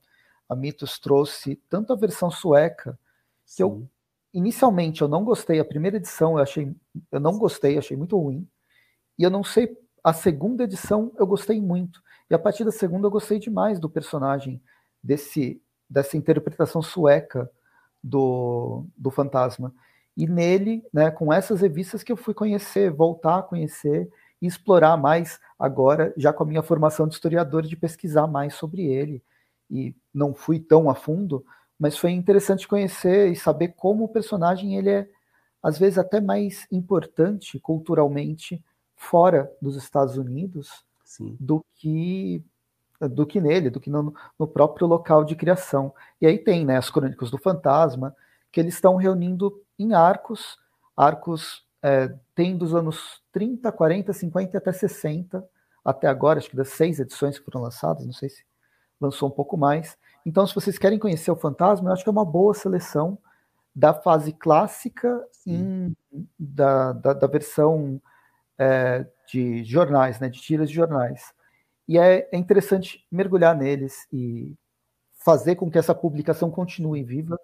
A Mitos trouxe tanto a versão sueca, Sim. que eu inicialmente eu não gostei, a primeira edição eu achei, eu não gostei, achei muito ruim. E eu não sei, a segunda edição eu gostei muito. E a partir da segunda eu gostei demais do personagem, desse dessa interpretação sueca do, do fantasma. E nele, né, com essas revistas que eu fui conhecer, voltar a conhecer e explorar mais agora, já com a minha formação de historiador, de pesquisar mais sobre ele. E não fui tão a fundo, mas foi interessante conhecer e saber como o personagem ele é às vezes até mais importante culturalmente fora dos Estados Unidos Sim. do que do que nele, do que no, no, próprio local de criação. E aí tem né, as Crônicas do Fantasma, que eles estão reunindo em arcos, arcos é, tem dos anos 30, 40, 50 até 60, até agora, acho que das seis edições que foram lançadas, não sei se lançou um pouco mais. Então, se vocês querem conhecer o Fantasma, eu acho que é uma boa seleção da fase clássica em, da, da, da, versão é, de jornais, né, de tiras de jornais. E é, é, interessante mergulhar neles e fazer com que essa publicação continue viva,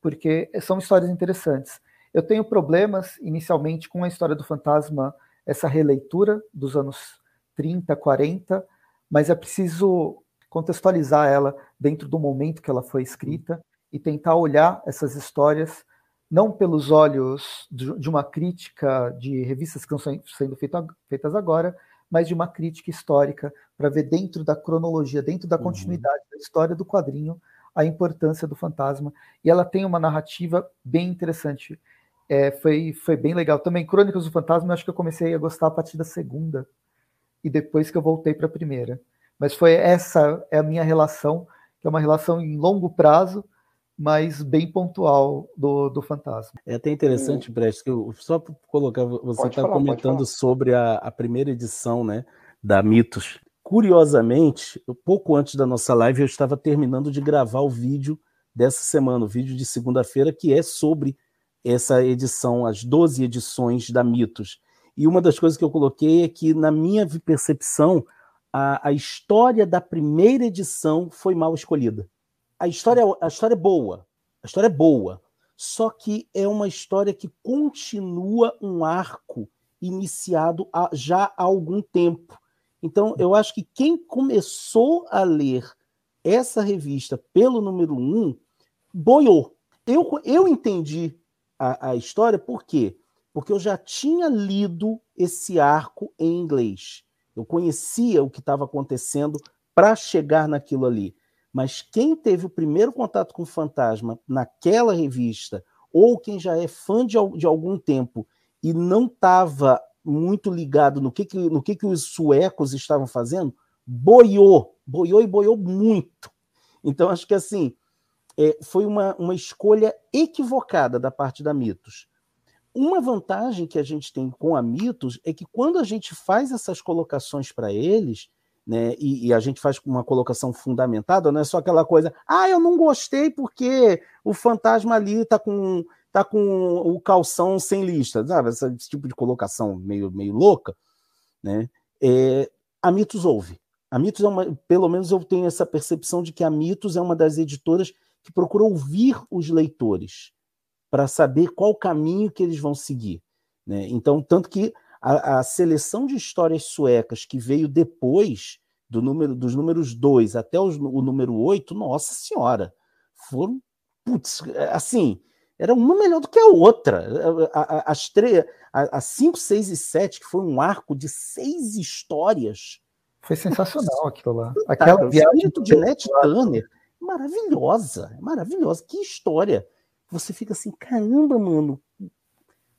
porque são histórias interessantes. Eu tenho problemas inicialmente com a história do fantasma, essa releitura dos anos 30, 40, mas é preciso contextualizar ela dentro do momento que ela foi escrita e tentar olhar essas histórias não pelos olhos de uma crítica de revistas que estão sendo feitas agora, mas de uma crítica histórica para ver dentro da cronologia, dentro da uhum. continuidade uhum. da história do quadrinho, a importância do fantasma. E ela tem uma narrativa bem interessante. É, foi, foi bem legal. Também, Crônicas do Fantasma, eu acho que eu comecei a gostar a partir da segunda, e depois que eu voltei para a primeira. Mas foi essa é a minha relação, que é uma relação em longo prazo, mas bem pontual do, do fantasma. É até interessante, Brecht, que eu, só para colocar, você está comentando sobre a, a, primeira edição né, da Mitos. Curiosamente, pouco antes da nossa live, eu estava terminando de gravar o vídeo dessa semana, o vídeo de segunda-feira, que é sobre essa edição, as 12 edições da Mitos. E uma das coisas que eu coloquei é que, na minha percepção, a, a história da primeira edição foi mal escolhida. A história, a história é boa, a história é boa, só que é uma história que continua um arco iniciado já há algum tempo. Então, eu acho que quem começou a ler essa revista pelo número um, boiou. Eu, eu entendi a, a história, por quê? Porque eu já tinha lido esse arco em inglês. Eu conhecia o que estava acontecendo para chegar naquilo ali. Mas quem teve o primeiro contato com o fantasma naquela revista, ou quem já é fã de, de algum tempo e não estava muito ligado no que, que, no que, que os suecos estavam fazendo, boiou, boiou e boiou muito. Então, acho que assim, é, foi uma, uma escolha equivocada da parte da Mitos. Uma vantagem que a gente tem com a Mitos é que quando a gente faz essas colocações para eles, né, e, e, a gente faz uma colocação fundamentada, não é só aquela coisa, ah, eu não gostei porque o fantasma ali está com, tá com o calção sem lista, sabe? Esse, esse tipo de colocação meio, meio louca, né? É, a Mitos ouve. A Mitos é uma, pelo menos eu tenho essa percepção de que a Mitos é uma das editoras que procura ouvir os leitores para saber qual caminho que eles vão seguir. Né? Então, tanto que a, a, seleção de histórias suecas que veio depois do número, dos números 2 até os, o número 8, nossa senhora, foram, putz, assim, era uma melhor do que a outra. As três, a 5, 6 e 7, que foi um arco de seis histórias. Foi sensacional aquilo lá. Aquela viagem de Ned Turner, maravilhosa, maravilhosa. Que história você fica assim, caramba, mano,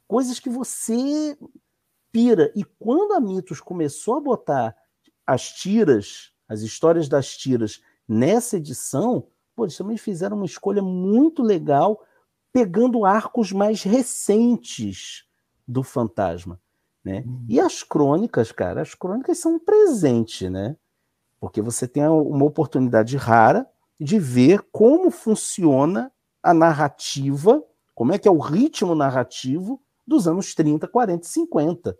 coisas que você pira. E quando a Mitos começou a botar as tiras, as histórias das tiras nessa edição, pô, eles também fizeram uma escolha muito legal, pegando arcos mais recentes do fantasma. Né? Uhum. E as crônicas, cara, as crônicas são um presente, né? Porque você tem uma oportunidade rara de ver como funciona a narrativa, como é que é o ritmo narrativo dos anos 30, 40 e 50.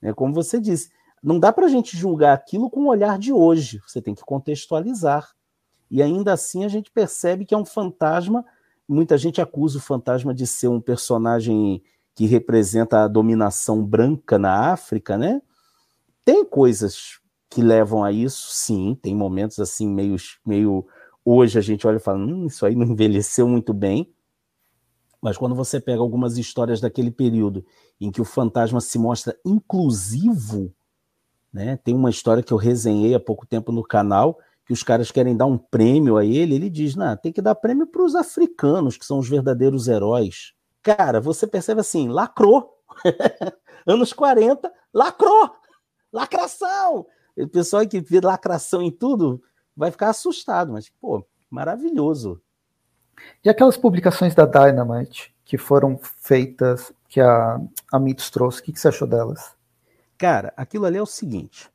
Né? Como você disse, não dá para a gente julgar aquilo com o olhar de hoje, você tem que contextualizar. E ainda assim a gente percebe que é um fantasma. Muita gente acusa o fantasma de ser um personagem que representa a dominação branca na África, né? Tem coisas que levam a isso, sim, tem momentos assim meio, meio hoje a gente olha e fala, hum, isso aí não envelheceu muito bem. Mas quando você pega algumas histórias daquele período em que o fantasma se mostra inclusivo, né? Tem uma história que eu resenhei há pouco tempo no canal, que os caras querem dar um prêmio a ele, ele diz: "Não, tem que dar prêmio para os africanos, que são os verdadeiros heróis". Cara, você percebe assim, lacrou. Anos 40, lacrou. Lacração. O pessoal que vê lacração em tudo vai ficar assustado, mas pô, maravilhoso. E aquelas publicações da Dynamite que foram feitas, que a, a Mitos trouxe, o que, que você achou delas? Cara, aquilo ali é o seguinte: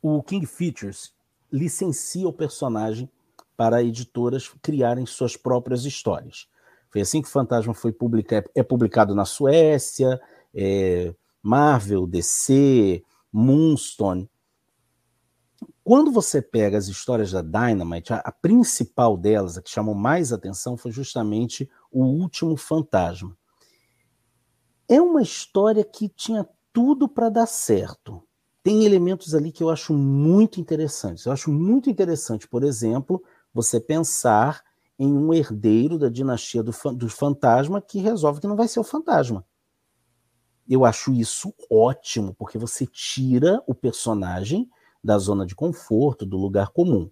o King Features licencia o personagem para editoras criarem suas próprias histórias. Foi assim que o Fantasma foi publica, é publicado na Suécia, é, Marvel, DC, Moonstone. Quando você pega as histórias da Dynamite, a, a, principal delas, a que chamou mais atenção, foi justamente O Último Fantasma. É uma história que tinha tudo para dar certo. Tem elementos ali que eu acho muito interessantes. Eu acho muito interessante, por exemplo, você pensar em um herdeiro da dinastia do, do fantasma que resolve que não vai ser o fantasma. Eu acho isso ótimo, porque você tira o personagem da zona de conforto, do lugar comum.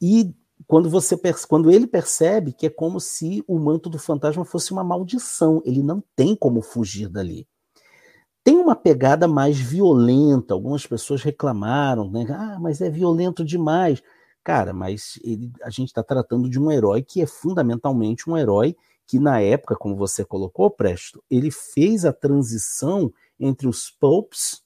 E quando você quando ele percebe que é como se o manto do fantasma fosse uma maldição, ele não tem como fugir dali. Tem uma pegada mais violenta, algumas pessoas reclamaram, né? Ah, mas é violento demais. Cara, mas ele, a gente está tratando de um herói que é fundamentalmente um herói que, na época, como você colocou, Presto, ele fez a transição entre os Popes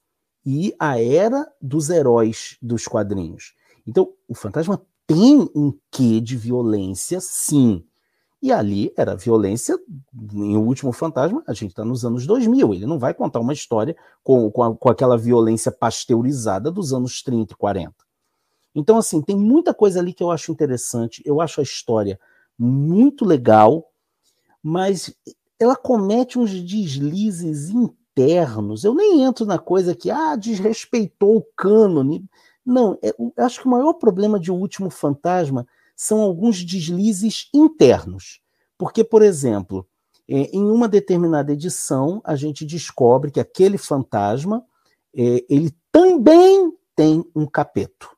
e a era dos heróis dos quadrinhos. Então, o fantasma tem um quê de violência, sim. E ali era violência, em O Último Fantasma, a gente está nos anos 2000, ele não vai contar uma história com, com, a, com, aquela violência pasteurizada dos anos 30 e 40. Então, assim, tem muita coisa ali que eu acho interessante, eu acho a história muito legal, mas ela comete uns deslizes internos. Eu nem entro na coisa que, ah, desrespeitou o cânone. Não, é, eu acho que o maior problema de O Último Fantasma são alguns deslizes internos. Porque, por exemplo, é, em uma determinada edição, a gente descobre que aquele fantasma é, ele também tem um capeto.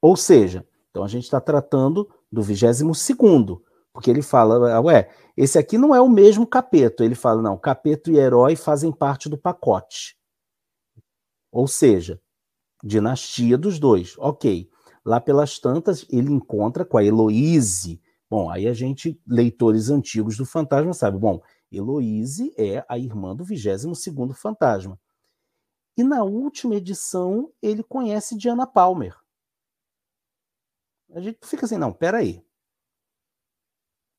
Ou seja, então a gente está tratando do 22 segundo, porque ele fala, ué, esse aqui não é o mesmo capeto. Ele fala, não, capeto e herói fazem parte do pacote. Ou seja, dinastia dos dois. Ok. Lá pelas tantas, ele encontra com a Heloíse. Bom, aí a gente, leitores antigos do Fantasma, sabe, bom, Heloíse é a irmã do 22º Fantasma. E na última edição, ele conhece Diana Palmer. A gente fica assim, não, peraí.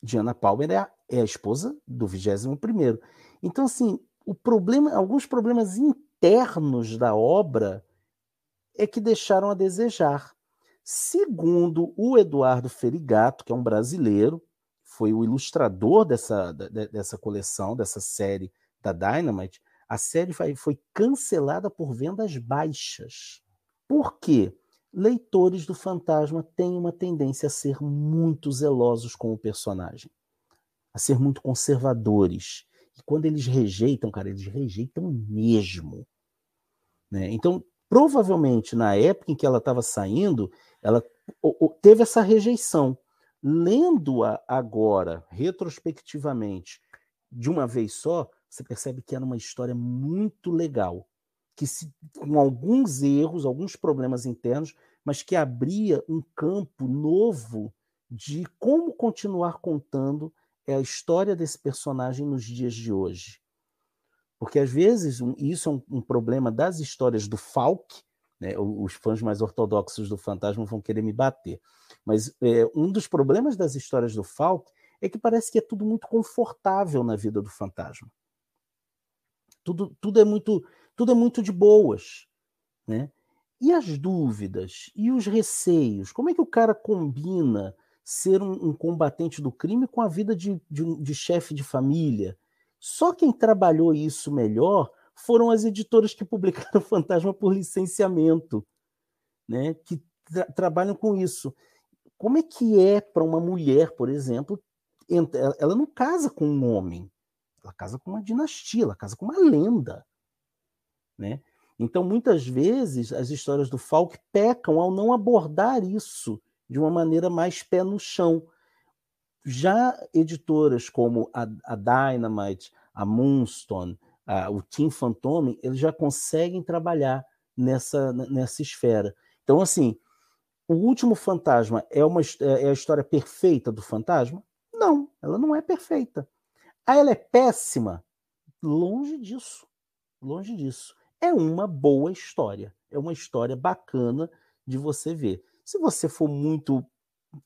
Diana Palmer é a, é a esposa do 21 primeiro. Então, assim, o problema, alguns problemas internos da obra é que deixaram a desejar. Segundo o Eduardo Ferigato, que é um brasileiro, foi o ilustrador dessa, dessa coleção, dessa série da Dynamite, a série foi cancelada por vendas baixas. Por quê? Leitores do fantasma têm uma tendência a ser muito zelosos com o personagem, a ser muito conservadores. E quando eles rejeitam, cara, eles rejeitam mesmo. Né? Então, provavelmente na época em que ela estava saindo, ela teve essa rejeição. Lendo-a agora, retrospectivamente, de uma vez só, você percebe que era uma história muito legal, que se, com alguns erros, alguns problemas internos, mas que abria um campo novo de como continuar contando a história desse personagem nos dias de hoje. Porque às vezes isso é um, um problema das histórias do Falk, né? os fãs mais ortodoxos do Fantasma vão querer me bater. Mas é, um dos problemas das histórias do Falk é que parece que é tudo muito confortável na vida do fantasma. Tudo, tudo é muito tudo é muito de boas, né? E as dúvidas e os receios? Como é que o cara combina ser um, um combatente do crime com a vida de, de, de chefe de família? Só quem trabalhou isso melhor foram as editoras que publicaram Fantasma por licenciamento, né? que tra trabalham com isso. Como é que é para uma mulher, por exemplo, ela não casa com um homem, ela casa com uma dinastia, ela casa com uma lenda, né? Então, muitas vezes, as histórias do Falk pecam ao não abordar isso de uma maneira mais pé no chão. Já editoras como a, a Dynamite, a Moonstone, a, o Team Phantom, eles já conseguem trabalhar nessa, nessa esfera. Então, assim, o último fantasma é, uma, é a história perfeita do fantasma? Não, ela não é perfeita. Ah, ela é péssima? Longe disso. Longe disso. É uma boa história. É uma história bacana de você ver. Se você for muito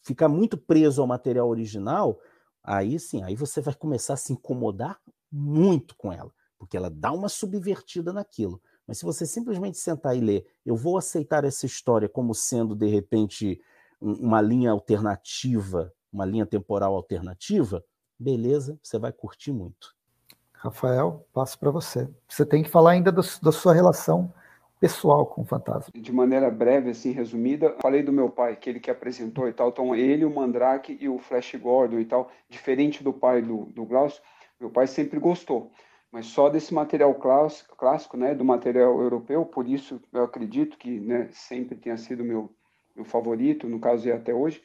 ficar muito preso ao material original, aí sim, aí você vai começar a se incomodar muito com ela, porque ela dá uma subvertida naquilo. Mas se você simplesmente sentar e ler, eu vou aceitar essa história como sendo de repente uma linha alternativa uma linha temporal alternativa, beleza, você vai curtir muito. Rafael, passo para você. Você tem que falar ainda do, da sua relação pessoal com o fantasma. De maneira breve, assim, resumida, falei do meu pai, que ele que apresentou e tal, então ele, o Mandrake e o Flash Gordon e tal, diferente do pai do, do Glaucio, meu pai sempre gostou, mas só desse material clássico, clássico, né, do material europeu, por isso eu acredito que, né, sempre tenha sido meu, meu favorito, no caso é até hoje,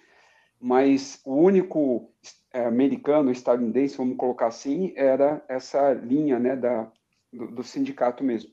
mas o único americano, estadunidense, vamos colocar assim, era essa linha né, da, do, do sindicato mesmo.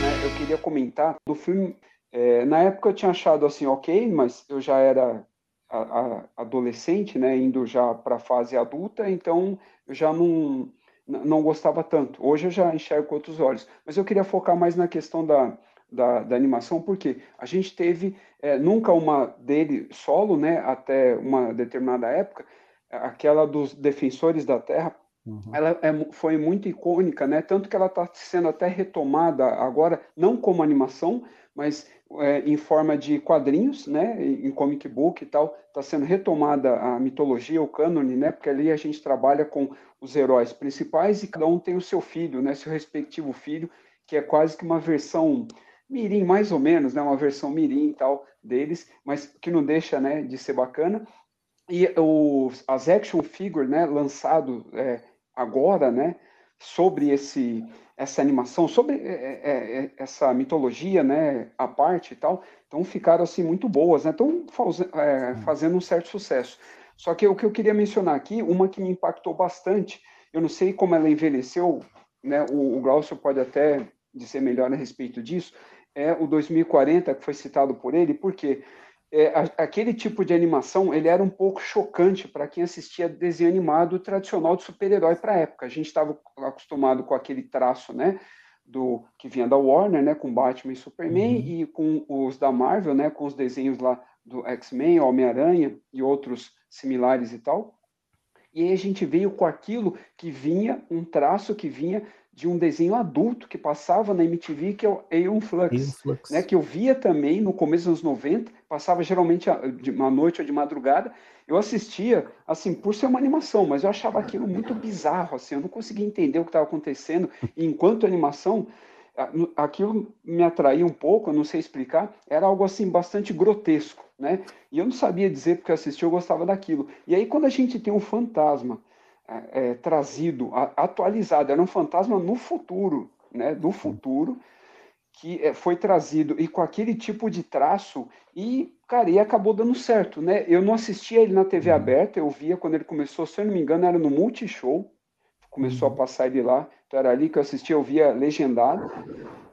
Né, eu queria comentar do filme. É, na época eu tinha achado assim, ok, mas eu já era a, a, adolescente, né, indo já para a fase adulta, então eu já não, não gostava tanto. Hoje eu já enxergo com outros olhos. Mas eu queria focar mais na questão da, da, da animação, porque a gente teve é, nunca uma dele solo, né, até uma determinada época, aquela dos Defensores da Terra, uhum. ela é, foi muito icônica, né, tanto que ela está sendo até retomada agora, não como animação, mas é, em forma de quadrinhos, né, em comic book e tal, está sendo retomada a mitologia, o cânone, né, porque ali a gente trabalha com os heróis principais e cada um tem o seu filho, né, seu respectivo filho, que é quase que uma versão mirim mais ou menos, né, uma versão mirim e tal deles, mas que não deixa, né, de ser bacana. E os, as action figure, né, lançado é, agora, né, sobre esse essa animação, sobre é, é, é essa mitologia, né, a parte e tal, então ficaram assim muito boas, né, estão é, fazendo um certo sucesso. Só que o que eu queria mencionar aqui, uma que me impactou bastante, eu não sei como ela envelheceu, né, o, o Glaucio pode até dizer melhor a respeito disso, é o 2040, que foi citado por ele, porque é, a, aquele tipo de animação ele era um pouco chocante para quem assistia desenho animado tradicional de super-herói para a época. A gente estava acostumado com aquele traço, né, do que vinha da Warner, né, com Batman e Superman, uhum. e com os da Marvel, né, com os desenhos lá do X-Men, Homem-Aranha e outros similares e tal. E aí a gente veio com aquilo que vinha, um traço que vinha de um desenho adulto que passava na MTV, que é o Aeon Flux, Flux. Né, que eu via também no começo dos anos 90, passava geralmente de uma noite ou de madrugada. Eu assistia, assim, por ser uma animação, mas eu achava aquilo muito bizarro, assim, eu não conseguia entender o que estava acontecendo. E enquanto animação, aquilo me atraía um pouco, eu não sei explicar, era algo assim bastante grotesco, né? E eu não sabia dizer porque eu assistia, eu gostava daquilo. E aí quando a gente tem um fantasma é, é, trazido, atualizado, era um fantasma no futuro, né, do futuro, que é, foi trazido e com aquele tipo de traço e, cara, e acabou dando certo, né? Eu não assistia ele na TV uhum. aberta, eu via quando ele começou, se eu não me engano, era no Multishow, começou uhum. a passar ele lá, então era ali que eu assistia, eu via legendado,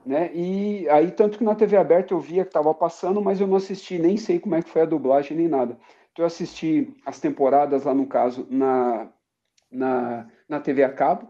né? E aí, tanto que na TV aberta eu via que estava passando, mas eu não assisti, nem sei como é que foi a dublagem nem nada. Então eu assisti as temporadas lá, no caso, na, na, na TV a cabo,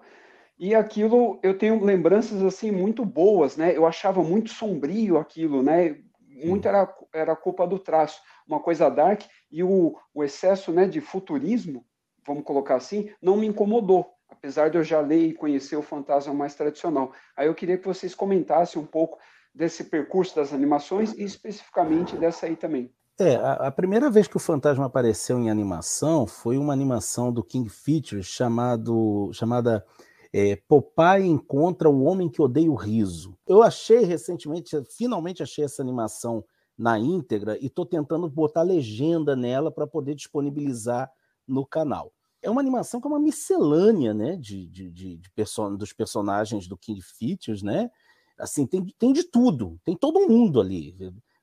e aquilo eu tenho lembranças assim muito boas, né? Eu achava muito sombrio aquilo, né? Muito era, era culpa do traço, uma coisa dark e o, o excesso, né, de futurismo, vamos colocar assim, não me incomodou, apesar de eu já ler e conhecer o fantasma mais tradicional. Aí eu queria que vocês comentassem um pouco desse percurso das animações e especificamente dessa aí também. É, a, a, primeira vez que o fantasma apareceu em animação foi uma animação do King Features chamado, chamada é, Popeye encontra o homem que odeia o riso. Eu achei recentemente, finalmente achei essa animação na íntegra e estou tentando botar legenda nela para poder disponibilizar no canal. É uma animação que é uma miscelânea né, de, de, de, de person dos personagens do King Features, né? Assim, tem, tem de tudo, tem todo mundo ali.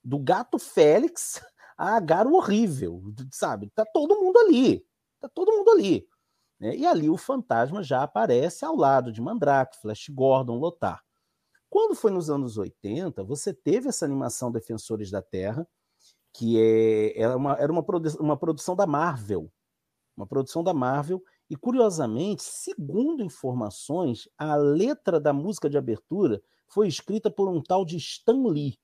Do gato Félix a Garo horrível, sabe? Tá todo mundo ali. Tá todo mundo ali. Né? E ali o fantasma já aparece ao lado de Mandrake, Flash Gordon, Lotar. Quando foi nos anos 80, você teve essa animação Defensores da Terra, que é, era, uma, era uma, produ uma produção da Marvel. Uma produção da Marvel. E, curiosamente, segundo informações, a letra da música de abertura foi escrita por um tal de Stan Lee.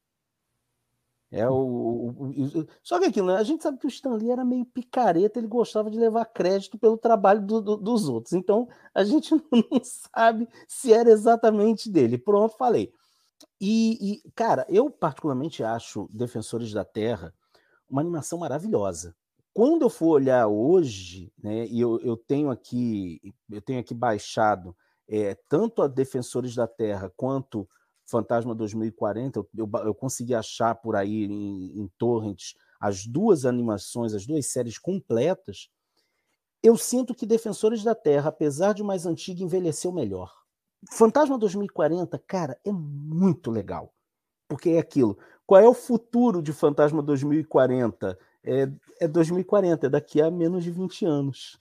É o, o, o, só que aquilo, né? a gente sabe que o Stan Lee era meio picareta, ele gostava de levar crédito pelo trabalho do, do, dos outros. Então a gente não sabe se era exatamente dele. Pronto, falei. E, e, cara, eu particularmente acho Defensores da Terra uma animação maravilhosa. Quando eu for olhar hoje, né, e eu, eu tenho aqui, eu tenho aqui baixado é, tanto a Defensores da Terra quanto Fantasma 2040, eu, eu, eu consegui achar por aí em, em torrents as duas animações, as duas séries completas. Eu sinto que Defensores da Terra, apesar de mais antiga, envelheceu melhor. Fantasma 2040, cara, é muito legal. Porque é aquilo. Qual é o futuro de Fantasma 2040? É, é 2040, é daqui a menos de 20 anos.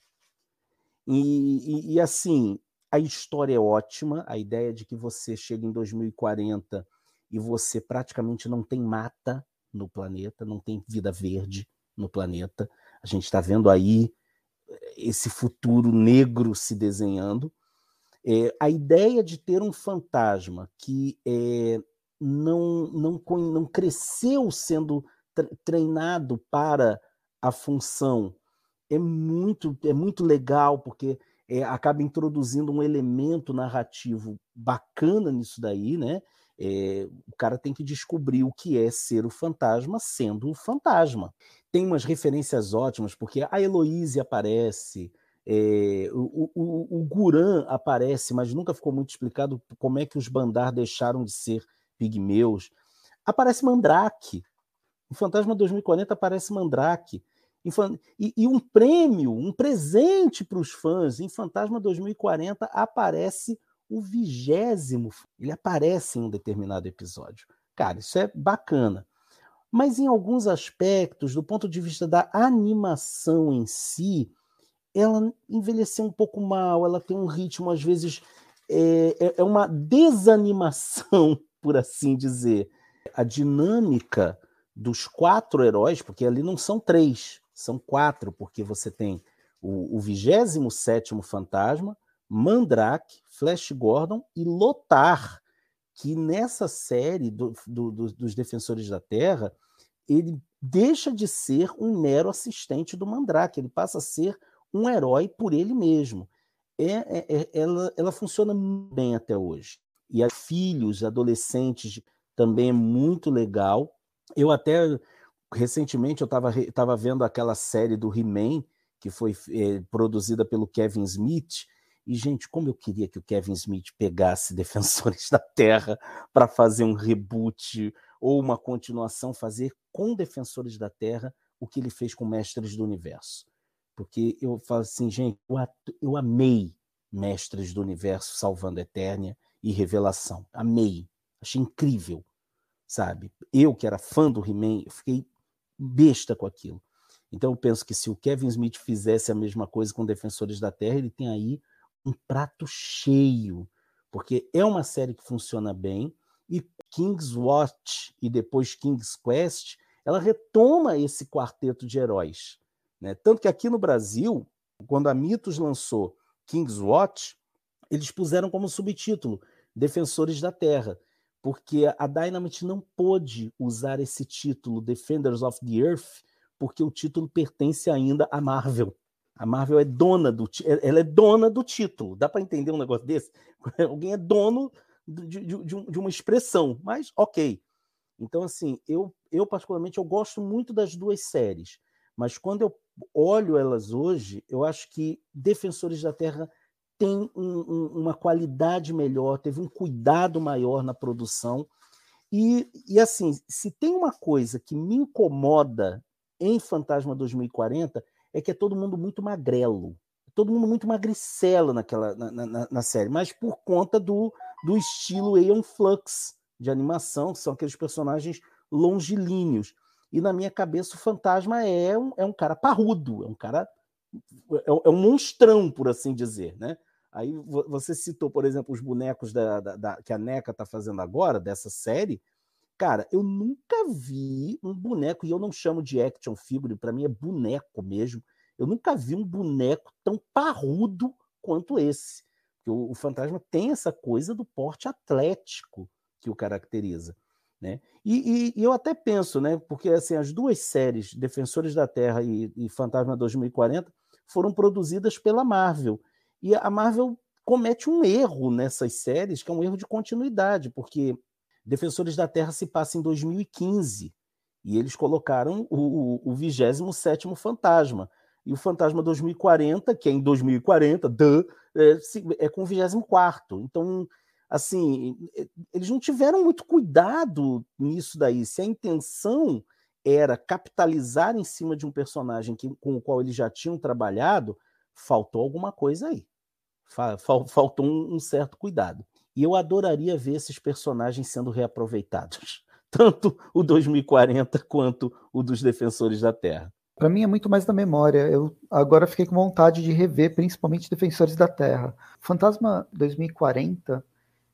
E, e, e assim, a história é ótima, a ideia de que você chega em 2040 e você praticamente não tem mata no planeta, não tem vida verde no planeta. A gente está vendo aí eh, esse futuro negro se desenhando. É, a ideia de ter um fantasma que é, não, não, não cresceu sendo treinado para a função é muito, é muito legal, porque é, acaba introduzindo um elemento narrativo bacana nisso daí, né? É, o cara tem que descobrir o que é ser o fantasma sendo o fantasma. Tem umas referências ótimas, porque a Heloíse aparece, é, o, o, o Guran aparece, mas nunca ficou muito explicado como é que os Bandar deixaram de ser pigmeus. Aparece Mandrake. O Fantasma 2040 aparece Mandrake. E, e um prêmio, um presente para os fãs. Em Fantasma 2040 aparece o vigésimo. Ele aparece em um determinado episódio. Cara, isso é bacana. Mas em alguns aspectos, do ponto de vista da animação em si, ela envelheceu um pouco mal, ela tem um ritmo, às vezes, é, é, é uma desanimação, por assim dizer. A dinâmica dos quatro heróis, porque ali não são três, são quatro, porque você tem o, 27 Fantasma, Mandrake, Flash Gordon e Lotar, que nessa série do, do, do, dos Defensores da Terra, ele deixa de ser um mero assistente do Mandrake, ele passa a ser um herói por ele mesmo. É, é, é ela, ela funciona bem até hoje. E as filhos, adolescentes, também é muito legal. Eu até recentemente eu estava vendo aquela série do He-Man, que foi é, produzida pelo Kevin Smith, e, gente, como eu queria que o Kevin Smith pegasse Defensores da Terra para fazer um reboot ou uma continuação, fazer com Defensores da Terra o que ele fez com Mestres do Universo. Porque eu falo assim, gente, eu, eu amei Mestres do Universo salvando Eternia e Revelação. Amei. Achei incrível. sabe? Eu, que era fã do He-Man, fiquei besta com aquilo. Então eu penso que se o Kevin Smith fizesse a mesma coisa com Defensores da Terra, ele tem aí um prato cheio, porque é uma série que funciona bem e King's Watch e depois King's Quest, ela retoma esse quarteto de heróis. Né? Tanto que aqui no Brasil, quando a Mitos lançou King's Watch, eles puseram como subtítulo Defensores da Terra, porque a Dynamite não pôde usar esse título Defenders of the Earth, porque o título pertence ainda à Marvel. A Marvel é dona do ela é dona do título. Dá para entender um negócio desse? Alguém é dono de, de, de, uma expressão, mas ok. Então, assim, eu, eu particularmente eu gosto muito das duas séries, mas quando eu olho elas hoje, eu acho que Defensores da Terra tem um, um, uma qualidade melhor, teve um cuidado maior na produção. E, e assim, se tem uma coisa que me incomoda em Fantasma 2040 é que é todo mundo muito magrelo, todo mundo muito magricela naquela na, na, na série, mas por conta do, do estilo Aeon Flux de animação, que são aqueles personagens longilíneos. E na minha cabeça o fantasma é um, é um cara parrudo, é um cara é, é um monstrão, por assim dizer, né? Aí você citou, por exemplo, os bonecos da, da, da que a NECA está fazendo agora, dessa série. Cara, eu nunca vi um boneco, e eu não chamo de action figure, para mim é boneco mesmo. Eu nunca vi um boneco tão parrudo quanto esse. O, o fantasma tem essa coisa do porte atlético que o caracteriza. Né? E, e, e, eu até penso, né, porque assim, as duas séries, Defensores da Terra e, e Fantasma 2040, foram produzidas pela Marvel. E a Marvel comete um erro nessas séries, que é um erro de continuidade, porque Defensores da Terra se passa em 2015 e eles colocaram o, o, o 27 Fantasma. E o Fantasma 2040, que é em 2040, duh, é, é com o 24. Então, assim, eles não tiveram muito cuidado nisso daí. Se a intenção era capitalizar em cima de um personagem que, com o qual eles já tinham trabalhado, faltou alguma coisa aí. Faltou um, certo cuidado. E eu adoraria ver esses personagens sendo reaproveitados, tanto o 2040 quanto o dos Defensores da Terra. Para mim é muito mais da memória. Eu agora fiquei com vontade de rever, principalmente Defensores da Terra. Fantasma 2040,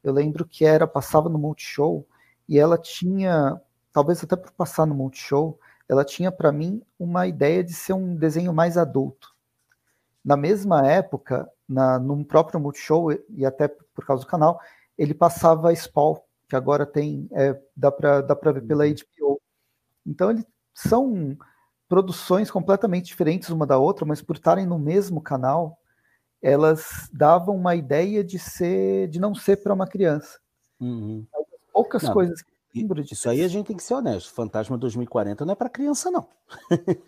eu lembro que era passava no Multishow e ela tinha, talvez até por passar no Multishow, ela tinha para mim uma ideia de ser um desenho mais adulto. Na mesma época, na, no próprio Multishow, e até por causa do canal, ele passava Spawn, que agora tem, é, dá para dá ver pela HBO. Uhum. Então, eles são produções completamente diferentes uma da outra, mas por estarem no mesmo canal, elas davam uma ideia de ser, de não ser para uma criança. Uhum. Poucas não, coisas que lembro de Isso aí a gente tem que ser honesto. Fantasma 2040 não é para criança, não.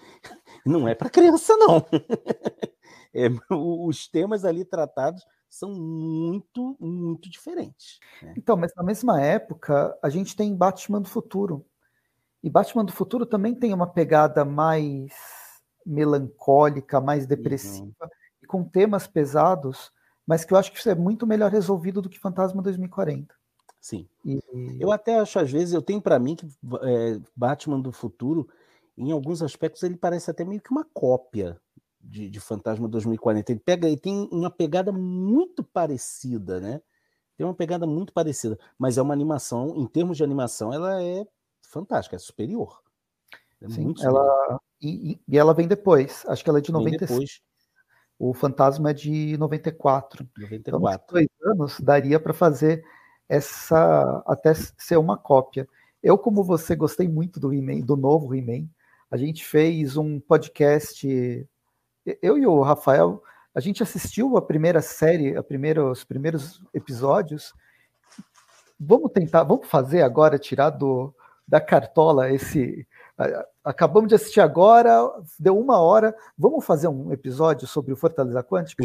não é para criança, não. é, os temas ali tratados são muito, muito diferentes. Né? Então, mas na mesma época, a gente tem Batman do Futuro. E Batman do Futuro também tem uma pegada mais melancólica, mais depressiva, uhum. e com temas pesados, mas que eu acho que isso é muito melhor resolvido do que Fantasma 2040. Sim. E... Eu até acho, às vezes, eu tenho para mim que é, Batman do Futuro, em alguns aspectos, ele parece até meio que uma cópia de, de Fantasma 2040. Ele pega, ele tem uma pegada muito parecida, né? Tem uma pegada muito parecida, mas é uma animação, em termos de animação, ela é fantástica, é superior. É Sim, muito superior. ela e, e, ela vem depois, acho que ela é de 96. O Fantasma é de 94. 94. Então, dois anos daria para fazer essa até ser uma cópia. Eu, como você, gostei muito do He-Man, do novo He-Man. A gente fez um podcast eu e o Rafael, a gente assistiu a primeira série, a primeira, os primeiros episódios. Vamos tentar, vamos fazer agora, tirar do, da cartola esse. Acabamos de assistir agora, deu uma hora. Vamos fazer um episódio sobre o Fortaleza Quântica?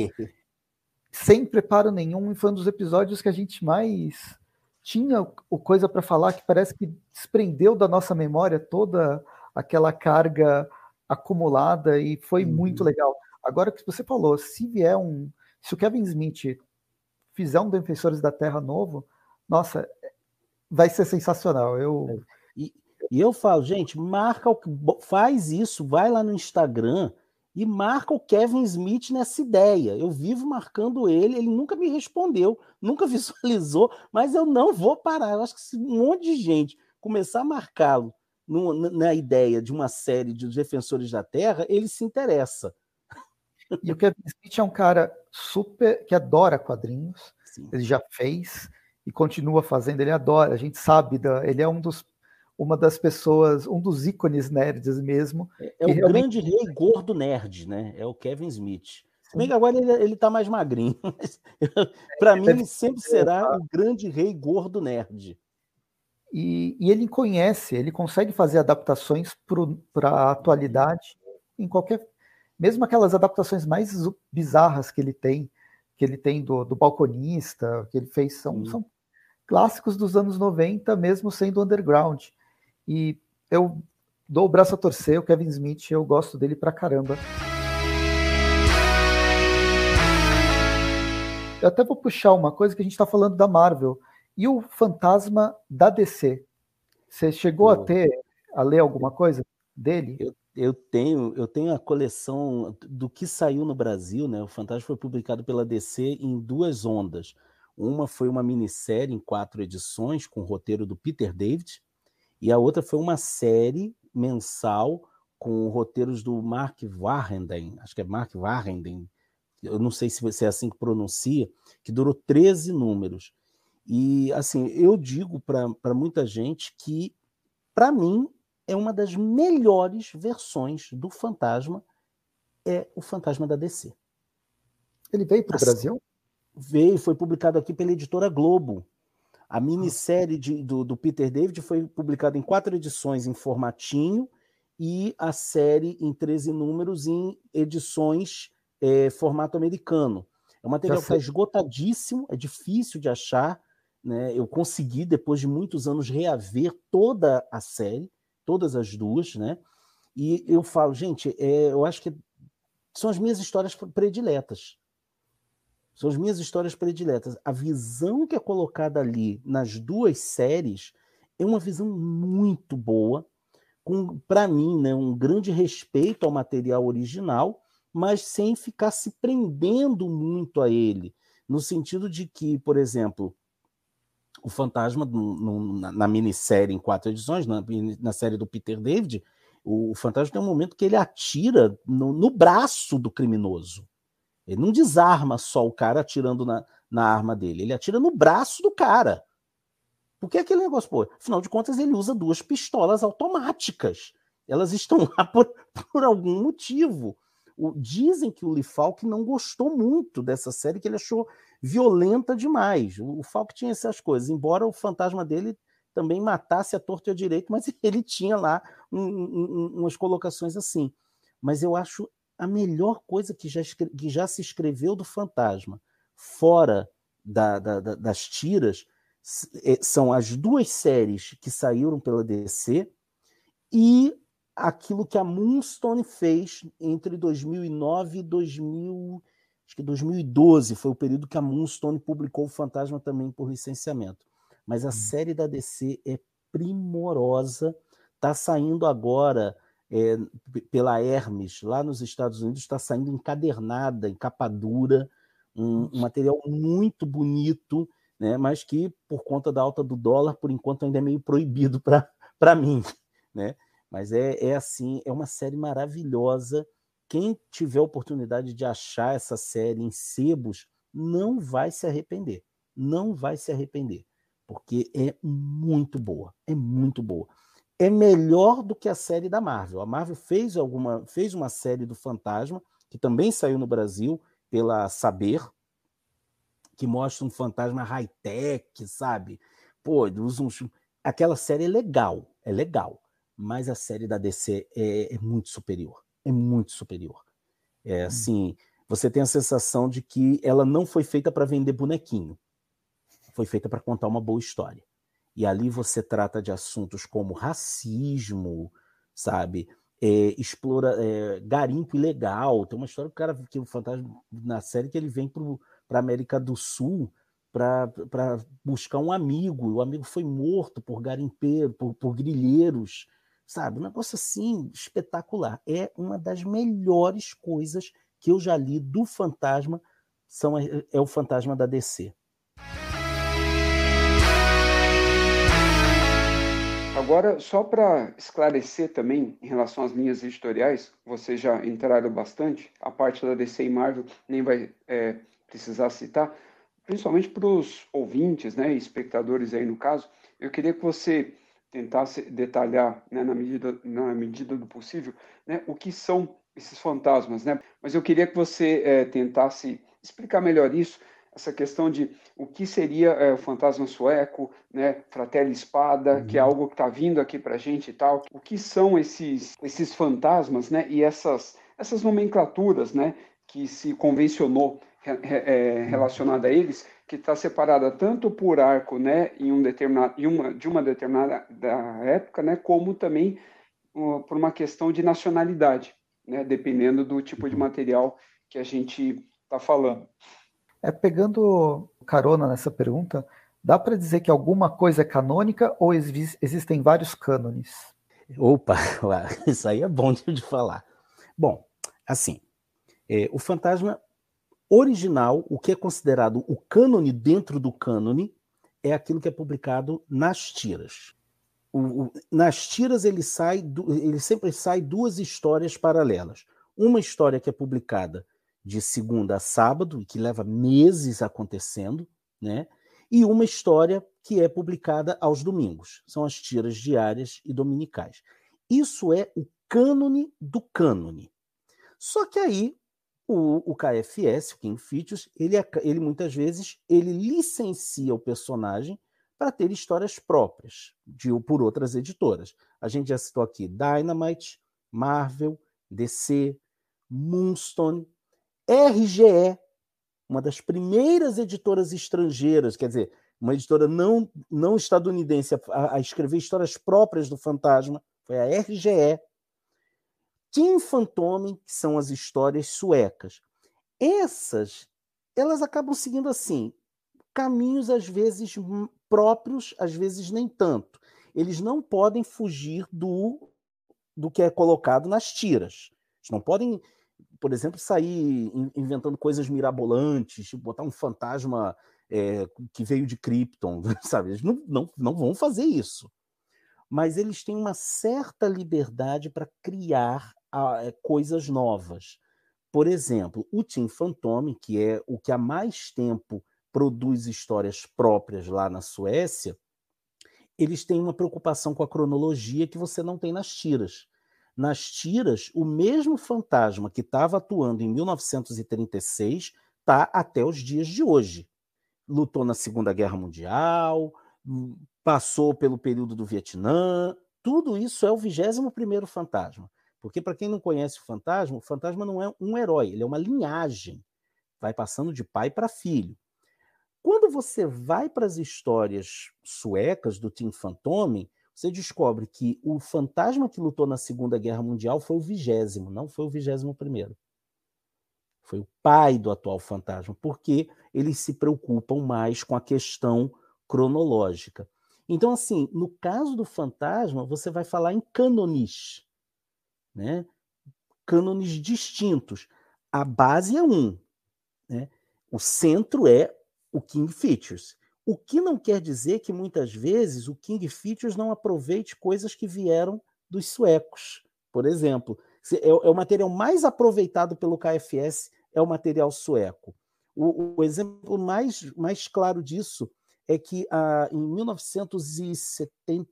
Sem preparo nenhum, foi um dos episódios que a gente mais tinha o coisa para falar que parece que desprendeu da nossa memória toda aquela carga acumulada e foi uhum. muito legal. Agora que você falou, se vier um. Se o Kevin Smith fizer um Defensores da Terra novo, nossa, vai ser sensacional. Eu, E, e eu falo, gente, marca o faz isso, vai lá no Instagram e marca o Kevin Smith nessa ideia. Eu vivo marcando ele, ele nunca me respondeu, nunca visualizou, mas eu não vou parar. Eu acho que se um monte de gente começar a marcá-lo na ideia de uma série de Defensores da Terra, ele se interessa. E o Kevin Smith é um cara super que adora quadrinhos. Sim. Ele já fez e continua fazendo. Ele adora. A gente sabe da. Ele é um dos uma das pessoas, um dos ícones nerds mesmo. É, é o realmente... grande rei gordo nerd, né? É o Kevin Smith. Se bem que agora ele, ele tá mais magrinho, para mim ele sempre será o grande rei gordo nerd. E, e ele conhece, ele consegue fazer adaptações para a atualidade em qualquer. Mesmo aquelas adaptações mais bizarras que ele tem, que ele tem do, do balconista, que ele fez, são, são clássicos dos anos 90, mesmo sendo underground. E eu dou o braço a torcer, o Kevin Smith, eu gosto dele pra caramba. Eu até vou puxar uma coisa que a gente está falando da Marvel. E o fantasma da DC? Você chegou a ter, a ler alguma coisa dele? Eu, eu, tenho, eu tenho a coleção do que saiu no Brasil, né? O Fantasma foi publicado pela DC em duas ondas. Uma foi uma minissérie em quatro edições, com o roteiro do Peter David, e a outra foi uma série mensal com roteiros do Mark Warrenden, acho que é Mark Warrenden, eu não sei se é assim que pronuncia, que durou 13 números. E assim, eu digo para muita gente que, para mim, é uma das melhores versões do Fantasma, é o Fantasma da DC. Ele veio para o assim, Brasil? Veio, foi publicado aqui pela editora Globo. A minissérie de, do, do, Peter David foi publicada em quatro edições em formatinho e a série em 13 números em edições é, formato americano. É um material que está esgotadíssimo, é difícil de achar. Né? Eu consegui, depois de muitos anos, reaver toda a série, todas as duas, né? E eu falo, gente, é, eu acho que são as minhas histórias prediletas. São as minhas histórias prediletas. A visão que é colocada ali nas duas séries é uma visão muito boa, com, para mim, né, um grande respeito ao material original, mas sem ficar se prendendo muito a ele. No sentido de que, por exemplo, o Fantasma, no, no, na, na minissérie em quatro edições, na, na série do Peter David, o, o Fantasma tem um momento que ele atira no, no braço do criminoso. Ele não desarma só o cara atirando na, na arma dele, ele atira no braço do cara. Porque aquele negócio, pô, afinal de contas, ele usa duas pistolas automáticas. Elas estão lá por, por algum motivo. O, dizem que o Lee Falk não gostou muito dessa série, que ele achou violenta demais. O, Falk tinha essas coisas, embora o fantasma dele também matasse a torto e a direito, mas ele tinha lá um, um, umas colocações assim. Mas eu acho a melhor coisa que já, que já se escreveu do fantasma, fora da, da, da, das tiras, é, são as duas séries que saíram pela DC e aquilo que a Moonstone fez entre 2009 e 2000, acho que 2012 foi o período que a Moonstone publicou o Fantasma também por licenciamento. Mas a hum. série da DC é primorosa, está saindo agora é, pela Hermes, lá nos Estados Unidos, está saindo encadernada, em capa dura, um, um, material muito bonito, né, mas que, por conta da alta do dólar, por enquanto ainda é meio proibido para mim. Né? Mas é, é assim, é uma série maravilhosa. Quem tiver oportunidade de achar essa série em sebos, não vai se arrepender. Não vai se arrepender, porque é muito boa, é muito boa é melhor do que a série da Marvel. A Marvel fez alguma fez uma série do Fantasma que também saiu no Brasil pela Saber, que mostra um fantasma high-tech, sabe? Pô, usa uns... aquela série é legal, é legal, mas a série da DC é, é muito superior, é muito superior. É hum. assim, você tem a sensação de que ela não foi feita para vender bonequinho, foi feita para contar uma boa história. E ali você trata de assuntos como racismo, sabe? É, explora é, garimpo ilegal. Tem uma história do cara que o fantasma na série que ele vem para a América do Sul para buscar um amigo. O amigo foi morto por garimpeiro, por, por grilheiros, sabe? Um negócio assim espetacular. É uma das melhores coisas que eu já li do fantasma, são, é o fantasma da DC. Agora, só para esclarecer também em relação às linhas editoriais, vocês já entraram bastante, a parte da DC e Marvel nem vai é, precisar citar, principalmente para os ouvintes, né, espectadores aí no caso, eu queria que você tentasse detalhar, né, na, medida, na medida do possível, né, o que são esses fantasmas, né? Mas eu queria que você é, tentasse explicar melhor isso, essa questão de o que seria é, o fantasma sueco, né, Fratelli Espada, uhum. que é uhum. algo que está vindo aqui para a gente e tal. O que são esses, esses fantasmas, né, e essas, essas nomenclaturas, né, que se convencionou relacionada a eles, que está separada tanto por arco, né, em um determinado, em uma, de uma determinada época, né, como também uh, por uma questão de nacionalidade, né, dependendo do tipo de uhum. material que a gente está falando. É pegando carona nessa pergunta, dá para dizer que alguma coisa é canônica ou existem vários cânones? Opa, isso aí é bom de falar. Bom, assim, é, o fantasma original, o que é considerado o cânone dentro do cânone, é aquilo que é publicado nas tiras. O, o, nas tiras ele sai, ele sempre sai duas histórias paralelas. Uma história que é publicada de segunda a sábado e que leva meses acontecendo, né? E uma história que é publicada aos domingos. São as tiras diárias e dominicais. Isso é o cânone do cânone. Só que aí o, o KFS, o King Features, ele, ele muitas vezes ele licencia o personagem para ter histórias próprias de por outras editoras. A gente já citou aqui Dynamite, Marvel, DC, Moonstone, RGE, uma das primeiras editoras estrangeiras, quer dizer, uma editora não, não estadunidense a, a escrever histórias próprias do fantasma, foi a RGE, Tim Fantôme, que são as histórias suecas. Essas, elas acabam seguindo assim, caminhos às vezes próprios, às vezes nem tanto. Eles não podem fugir do, do que é colocado nas tiras. Eles não podem, por exemplo, sair inventando coisas mirabolantes, tipo botar um fantasma é, que veio de Krypton, sabe? Eles não, não, não vão fazer isso. Mas eles têm uma certa liberdade para criar a, coisas novas. Por exemplo, o Tim Fantome, que é o que há mais tempo produz histórias próprias lá na Suécia, eles têm uma preocupação com a cronologia que você não tem nas tiras. Nas tiras, o mesmo fantasma que estava atuando em 1936 está até os dias de hoje. Lutou na Segunda Guerra Mundial, hum, passou pelo período do Vietnã, tudo isso é o 21º fantasma. Porque, para quem não conhece o fantasma, o fantasma não é um herói, ele é uma linhagem. Vai passando de pai para filho. Quando você vai para as histórias suecas do Tim Fantome, você descobre que o fantasma que lutou na Segunda Guerra Mundial foi o vigésimo, não foi o vigésimo primeiro. Foi o pai do atual fantasma, porque eles se preocupam mais com a questão cronológica. Então, assim, no caso do fantasma, você vai falar em canonis né? cânones distintos. A base é um, né? o centro é o King Features. O que não quer dizer que muitas vezes o King Features não aproveite coisas que vieram dos suecos. Por exemplo, é, é o material mais aproveitado pelo KFS é o material sueco. O, o exemplo mais, mais claro disso é que ah, em 1970,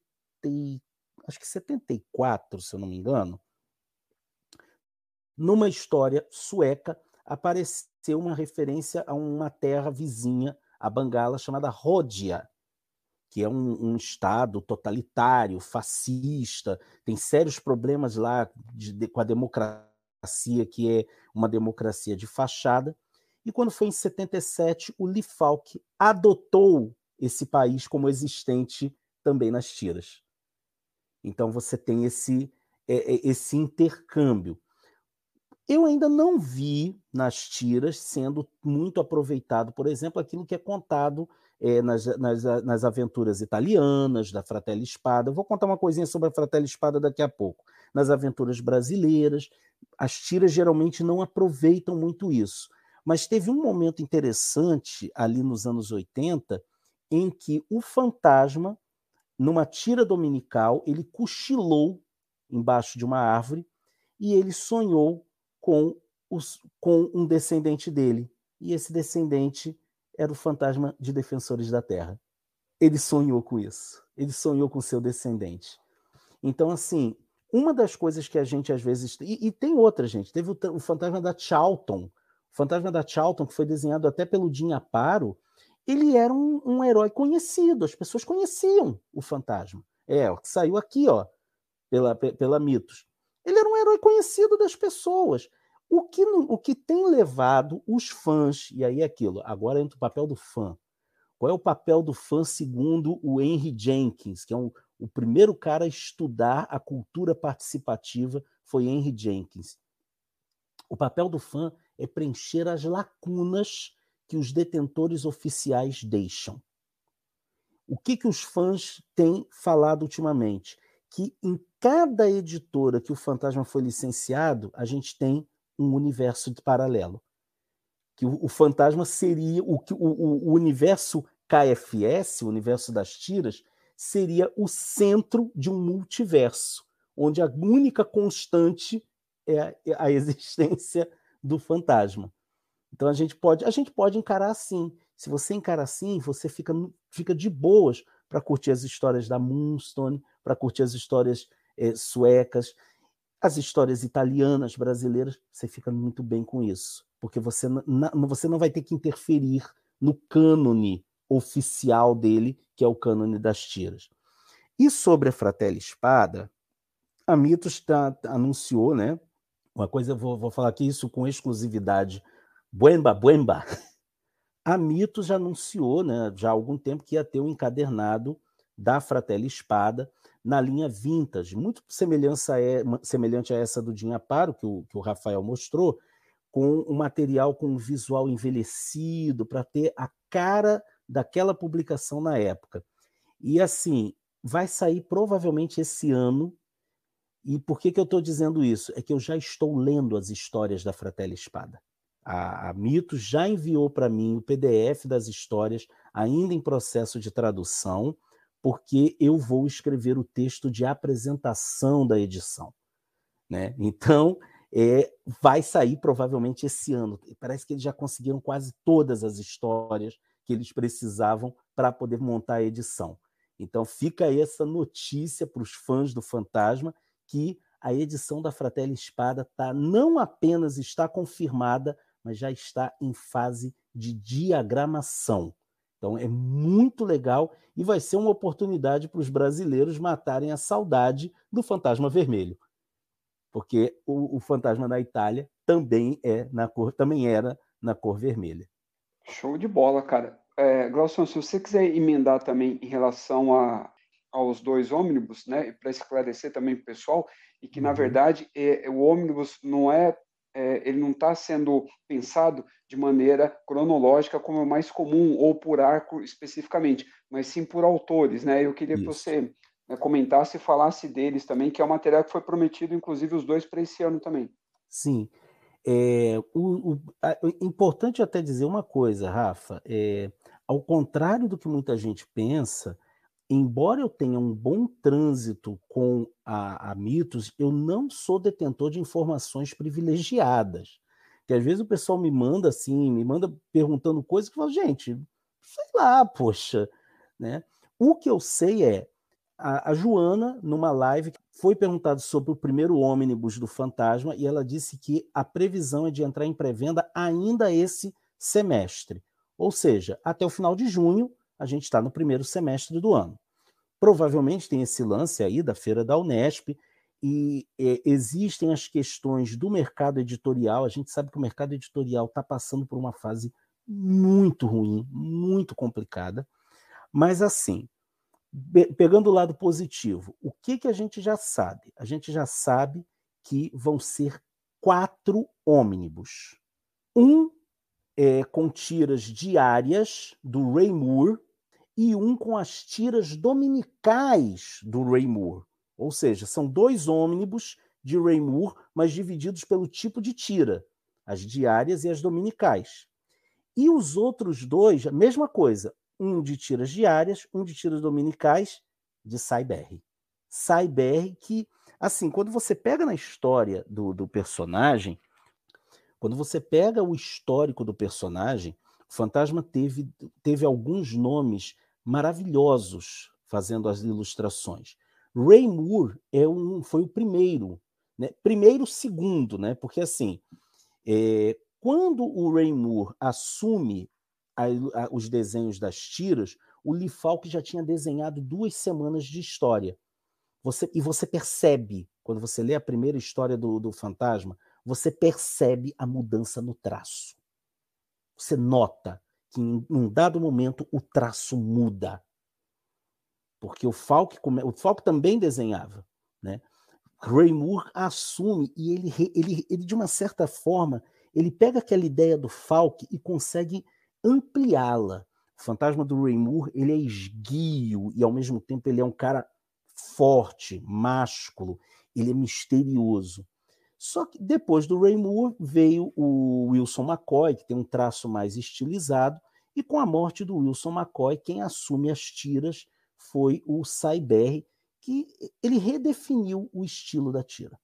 acho que 74, se eu não me engano, numa história sueca, apareceu uma referência a uma terra vizinha a Bangala chamada Ródia, que é um, um, estado totalitário, fascista, tem sérios problemas lá de, de, com a democracia, que é uma democracia de fachada. E quando foi em 77, o Lee Falk adotou esse país como existente também nas tiras. Então você tem esse, é, é, esse intercâmbio Eu ainda não vi nas tiras sendo muito aproveitado, por exemplo, aquilo que é contado é, nas, nas, nas, aventuras italianas, da Fratelli Espada. Eu vou contar uma coisinha sobre a Fratelli Espada daqui a pouco. Nas aventuras brasileiras, as tiras geralmente não aproveitam muito isso. Mas teve um momento interessante ali nos anos 80 em que o fantasma, numa tira dominical, ele cochilou embaixo de uma árvore e ele sonhou com, os, com um descendente dele. E esse descendente era o fantasma de Defensores da Terra. Ele sonhou com isso. Ele sonhou com seu descendente. Então, assim, uma das coisas que a gente às vezes. E, e tem outra, gente. Teve o, o, fantasma da Charlton. O fantasma da Charlton, que foi desenhado até pelo Jim Aparo, ele era um, um herói conhecido. As pessoas conheciam o fantasma. É, que saiu aqui, ó, pela, pela Mitos. Ele era um herói conhecido das pessoas. O que, o que tem levado os fãs, e aí é aquilo, agora entra o papel do fã. Qual é o papel do fã segundo o Henry Jenkins, que é um, o primeiro cara a estudar a cultura participativa foi Henry Jenkins. O papel do fã é preencher as lacunas que os detentores oficiais deixam. O que, que os fãs têm falado ultimamente? Que em cada editora que o Fantasma foi licenciado, a gente tem um universo paralelo. Que o, o fantasma seria o, o, o universo KFS, o universo das tiras, seria o centro de um multiverso, onde a única constante é a existência do fantasma. Então a gente pode, a gente pode encarar assim. Se você encara assim, você fica, fica de boas para curtir as histórias da Moonstone, para curtir as histórias é, suecas, as histórias italianas, brasileiras, você fica muito bem com isso, porque você não, você não vai ter que interferir no cânone oficial dele, que é o cânone das tiras. E sobre a Fratelli Espada, a Mitos tá, anunciou, né? Uma coisa, vou, vou falar aqui isso com exclusividade. Buemba, buemba. A Mitos anunciou, né, já há algum tempo, que ia ter um encadernado da Fratelli Espada na linha vintage, muito semelhança é, semelhante a essa do Dinha Paro, que o, que o Rafael mostrou, com um material com um visual envelhecido, para ter a cara daquela publicação na época. E assim, vai sair provavelmente esse ano. E por que, que eu estou dizendo isso? É que eu já estou lendo as histórias da Fratelli Espada. A, a Mitos já enviou para mim o PDF das histórias, ainda em processo de tradução porque eu vou escrever o texto de apresentação da edição. Né? Então, é, vai sair provavelmente esse ano. Parece que eles já conseguiram quase todas as histórias que eles precisavam para poder montar a edição. Então, fica essa notícia para os fãs do Fantasma que a edição da Fratelli Espada tá, não apenas está confirmada, mas já está em fase de diagramação. Então é muito legal e vai ser uma oportunidade para os brasileiros matarem a saudade do fantasma vermelho. Porque o, o fantasma da Itália também é na cor, também era na cor vermelha. Show de bola, cara. É, Glaucio, se você quiser emendar também em relação a, aos dois ônibus, né, para esclarecer também para o pessoal, e que, uhum. na verdade, é, o ônibus não é é, ele não está sendo pensado de maneira cronológica como é mais comum ou por arco especificamente, mas sim por autores, né? Eu queria Isso. que você né, comentasse e falasse deles também, que é um material que foi prometido, inclusive os dois para esse ano também. Sim. É, o, o, a, importante até dizer uma coisa, Rafa, é, ao contrário do que muita gente pensa, embora eu tenha um bom trânsito com a, a, mitos, eu não sou detentor de informações privilegiadas. Que às vezes o pessoal me manda assim, me manda perguntando coisas que eu falo, gente, sei lá, poxa, né? O que eu sei é a, a Joana, numa live, foi perguntado sobre o primeiro ônibus do Fantasma e ela disse que a previsão é de entrar em pré-venda ainda esse semestre. Ou seja, até o final de junho, a gente está no primeiro semestre do ano. Provavelmente tem esse lance aí da feira da Unesp, e é, existem as questões do mercado editorial. A gente sabe que o mercado editorial está passando por uma fase muito ruim, muito complicada. Mas assim, pegando o lado positivo, o que, que a gente já sabe? A gente já sabe que vão ser quatro ônibus. Um é, com tiras diárias do Ray Moore e um com as tiras dominicais do Ray Moore. Ou seja, são dois ônibus de Ray Moore, mas divididos pelo tipo de tira, as diárias e as dominicais. E os outros dois, a mesma coisa, um de tiras diárias, um de tiras dominicais de Cyber. Cyber que, assim, quando você pega na história do, do personagem, quando você pega o histórico do personagem, o Fantasma teve, teve alguns nomes maravilhosos fazendo as ilustrações. Ray Moore é um, foi o primeiro, né? primeiro segundo, né? porque assim, é, quando o Ray Moore assume a, a, os desenhos das tiras, o Lee Falk já tinha desenhado duas semanas de história. Você, e você percebe, quando você lê a primeira história do, do fantasma, você percebe a mudança no traço. Você nota que em um dado momento o traço muda. Porque o Falk, o Falk também desenhava, né? Ray Moore assume e ele, ele, ele, de uma certa forma, ele pega aquela ideia do Falk e consegue ampliá-la. O fantasma do Ray Moore, ele é esguio e ao mesmo tempo ele é um cara forte, másculo, ele é misterioso. Só que depois do Ray Moore veio o Wilson McCoy, que tem um traço mais estilizado, e com a morte do Wilson McCoy, quem assume as tiras foi o Cyber, que ele redefiniu o estilo da tira.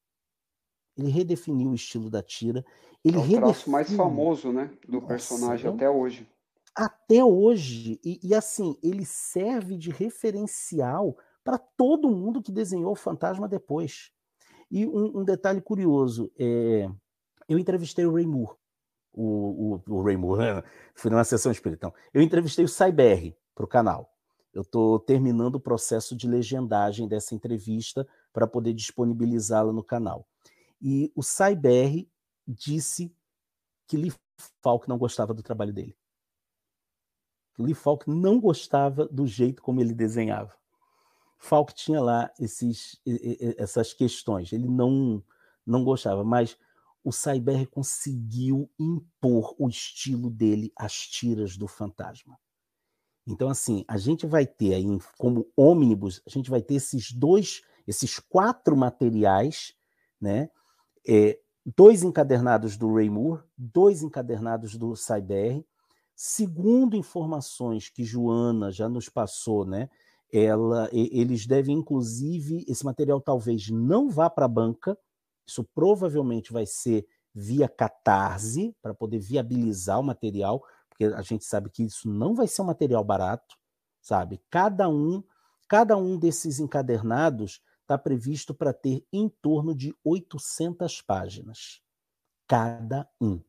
Ele redefiniu o estilo da tira. Ele é o redefiniu... traço mais famoso, né, do personagem Nossa, até hoje. Até hoje. E, e assim, ele serve de referencial para todo mundo que desenhou o Fantasma depois. E um, um detalhe curioso, é, eu entrevistei o Ray Moore, o, o, o Ray Moore, fui numa sessão espírita. Então, eu entrevistei o Cyber para o canal. Eu estou terminando o processo de legendagem dessa entrevista para poder disponibilizá-la no canal. E o Cyber disse que Lee Falk não gostava do trabalho dele. Lee Falk não gostava do jeito como ele desenhava. Falk tinha lá esses, essas questões. Ele não, não gostava, mas o Cyber conseguiu impor o estilo dele às tiras do Fantasma. Então, assim, a gente vai ter aí, como ônibus, a gente vai ter esses dois, esses quatro materiais, né? É, dois encadernados do Ray Moore, dois encadernados do Cyber. Segundo informações que Joana já nos passou, né? ela, eles devem, inclusive, esse material talvez não vá para a banca, isso provavelmente vai ser via catarse, para poder viabilizar o material, porque a gente sabe que isso não vai ser um material barato, sabe? Cada um, cada um desses encadernados está previsto para ter em torno de 800 páginas. Cada um.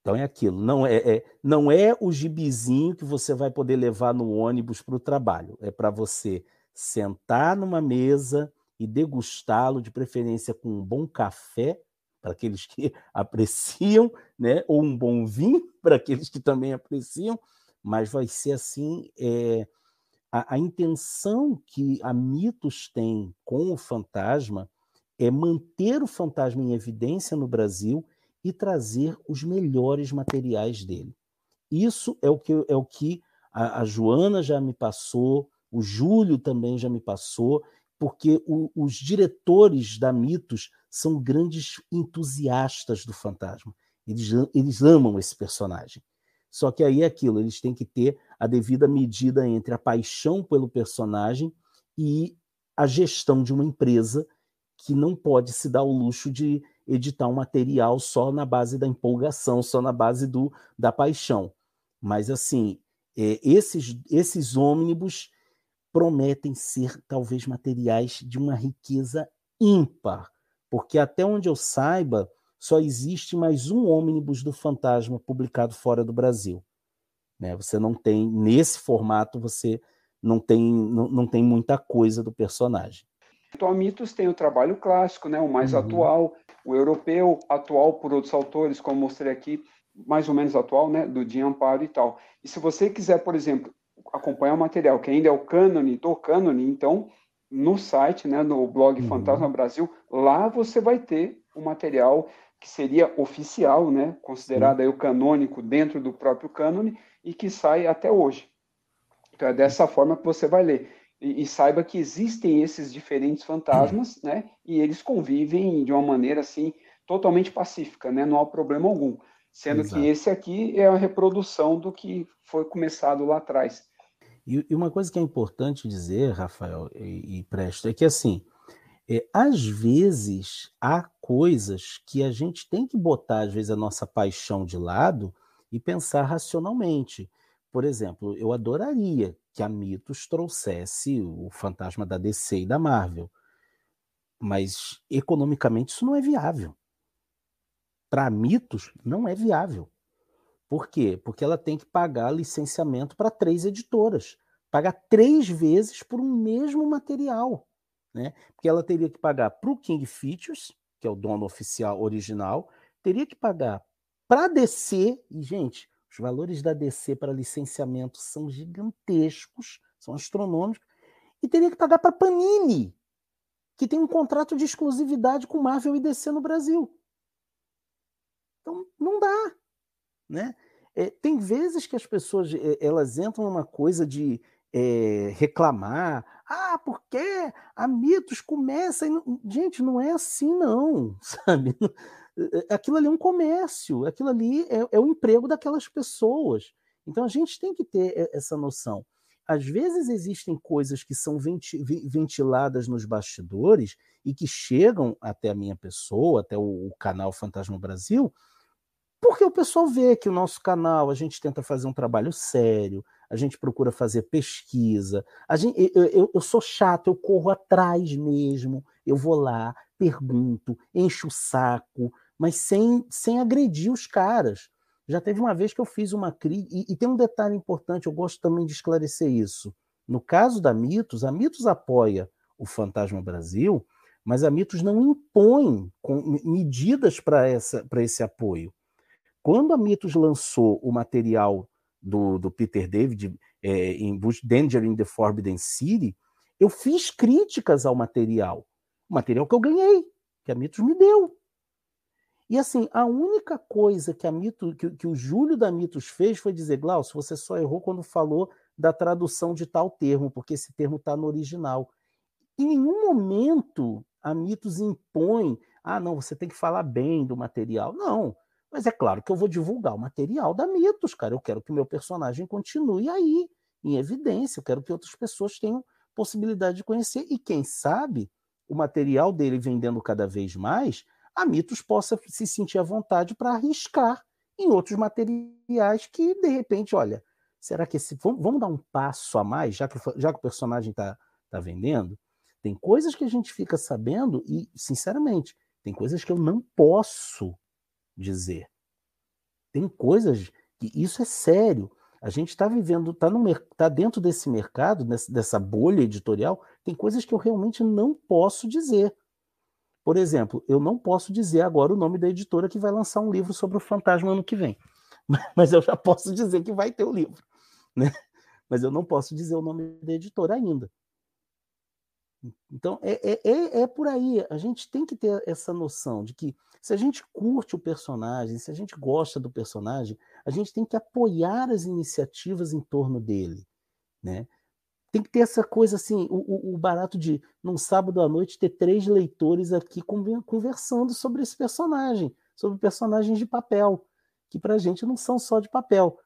Então é aquilo, não é, é, não é o gibizinho que você vai poder levar no ônibus para o trabalho. É para você sentar numa mesa e degustá-lo, de preferência com um bom café, para aqueles que apreciam, né? ou um bom vinho, para aqueles que também apreciam, mas vai ser assim. É, a, a intenção que a Mitos tem com o fantasma é manter o fantasma em evidência no Brasil e trazer os melhores materiais dele. Isso é o que, é o que a, a Joana já me passou, o Júlio também já me passou, porque o, os diretores da Mitos são grandes entusiastas do fantasma. Eles, eles amam esse personagem. Só que aí é aquilo, eles têm que ter a devida medida entre a paixão pelo personagem e a gestão de uma empresa que não pode se dar o luxo de editar um material só na base da empolgação, só na base do, da paixão. Mas, assim, é, esses, esses ônibus prometem ser talvez materiais de uma riqueza ímpar, porque até onde eu saiba, só existe mais um ônibus do Fantasma publicado fora do Brasil. Né? Você não tem, nesse formato, você não tem, não, não tem muita coisa do personagem. Então, a Mitos tem o trabalho clássico, né, o mais uhum. atual, o europeu, atual por outros autores, como mostrei aqui, mais ou menos atual, né, do Jim Amparo e tal. E se você quiser, por exemplo, acompanhar o material que ainda é o cânone do cânone, então no site, né, no blog uhum. Fantasma Brasil, lá você vai ter o material que seria oficial, né, considerado aí o canônico dentro do próprio cânone e que sai até hoje. Então é dessa forma que você vai ler. E, e saiba que existem esses diferentes fantasmas, né, e eles convivem de uma maneira assim totalmente pacífica, né, não há problema algum. Sendo Exato. que esse aqui é a reprodução do que foi começado lá atrás. E, e uma coisa que é importante dizer, Rafael e, e Presto, é que assim, é, às vezes há coisas que a gente tem que botar, às vezes, a nossa paixão de lado e pensar racionalmente. Por exemplo, eu adoraria que a Mitos trouxesse o fantasma da DC e da Marvel. Mas economicamente isso não é viável. Para Mitos, não é viável. Por quê? Porque ela tem que pagar licenciamento para três editoras. Pagar três vezes por um mesmo material né? Porque ela teria que pagar para o King Features, que é o dono oficial original, teria que pagar para a DC, e gente, os valores da DC para licenciamento são gigantescos, são astronômicos, e teria que pagar para Panini, que tem um contrato de exclusividade com Marvel e DC no Brasil. Então, não dá, né? É, tem vezes que as pessoas é, elas entram numa coisa de é, reclamar, ah, porque a Mitos começa. E... Gente, não é assim, não, sabe? Eh, eh, aquilo ali é um comércio, aquilo ali é, é o emprego daquelas pessoas. Então a gente tem que ter essa noção. Às vezes existem coisas que são ventiladas nos bastidores e que chegam até a minha pessoa, até o canal Fantasma Brasil, porque o pessoal vê que o nosso canal, a gente tenta fazer um trabalho sério, a gente procura fazer pesquisa. A gente, eu, eu, eu sou chato, eu corro atrás mesmo, eu vou lá, pergunto, encho o saco, mas sem, sem agredir os caras. Já teve uma vez que eu fiz uma crítica, e, e, tem um detalhe importante, eu gosto também de esclarecer isso. No caso da Mitos, a Mitos apoia o Fantasma Brasil, mas a Mitos não impõe medidas para esse apoio. Quando a Mitos lançou o material do, do Peter David é, em Danger in the Forbidden City, eu fiz críticas ao material. O material que eu ganhei, que a Mitos me deu. E assim, a única coisa que, a Mito, que, que o Júlio da Mitos fez foi dizer, Glaucio, você só errou quando falou da tradução de tal termo, porque esse termo está no original. Em nenhum momento a Mitos impõe, ah, não, você tem que falar bem do material. Não. Mas é claro que eu vou divulgar o material da Mitos, cara. Eu quero que o meu personagem continue aí, em evidência. Eu quero que outras pessoas tenham possibilidade de conhecer. E quem sabe o material dele vendendo cada vez mais, a Mitos possa se sentir à vontade para arriscar em outros materiais que, de repente, olha, será que esse. Vamos, dar um passo a mais, já que, já que o personagem está tá vendendo? Tem coisas que a gente fica sabendo e, sinceramente, tem coisas que eu não posso dizer. Tem coisas que isso é sério. A gente está vivendo, está tá dentro desse mercado, dessa bolha editorial, tem coisas que eu realmente não posso dizer. Por exemplo, eu não posso dizer agora o nome da editora que vai lançar um livro sobre o fantasma ano que vem. Mas eu já posso dizer que vai ter o livro. Né? Mas eu não posso dizer o nome da editora ainda. Então, é, é, é, é por aí. A gente tem que ter essa noção de que se a gente curte o personagem, se a gente gosta do personagem, a gente tem que apoiar as iniciativas em torno dele, né? Tem que ter essa coisa assim, o, o barato de, num sábado à noite, ter três leitores aqui conversando sobre esse personagem, sobre personagens de papel, que pra gente não são só de papel,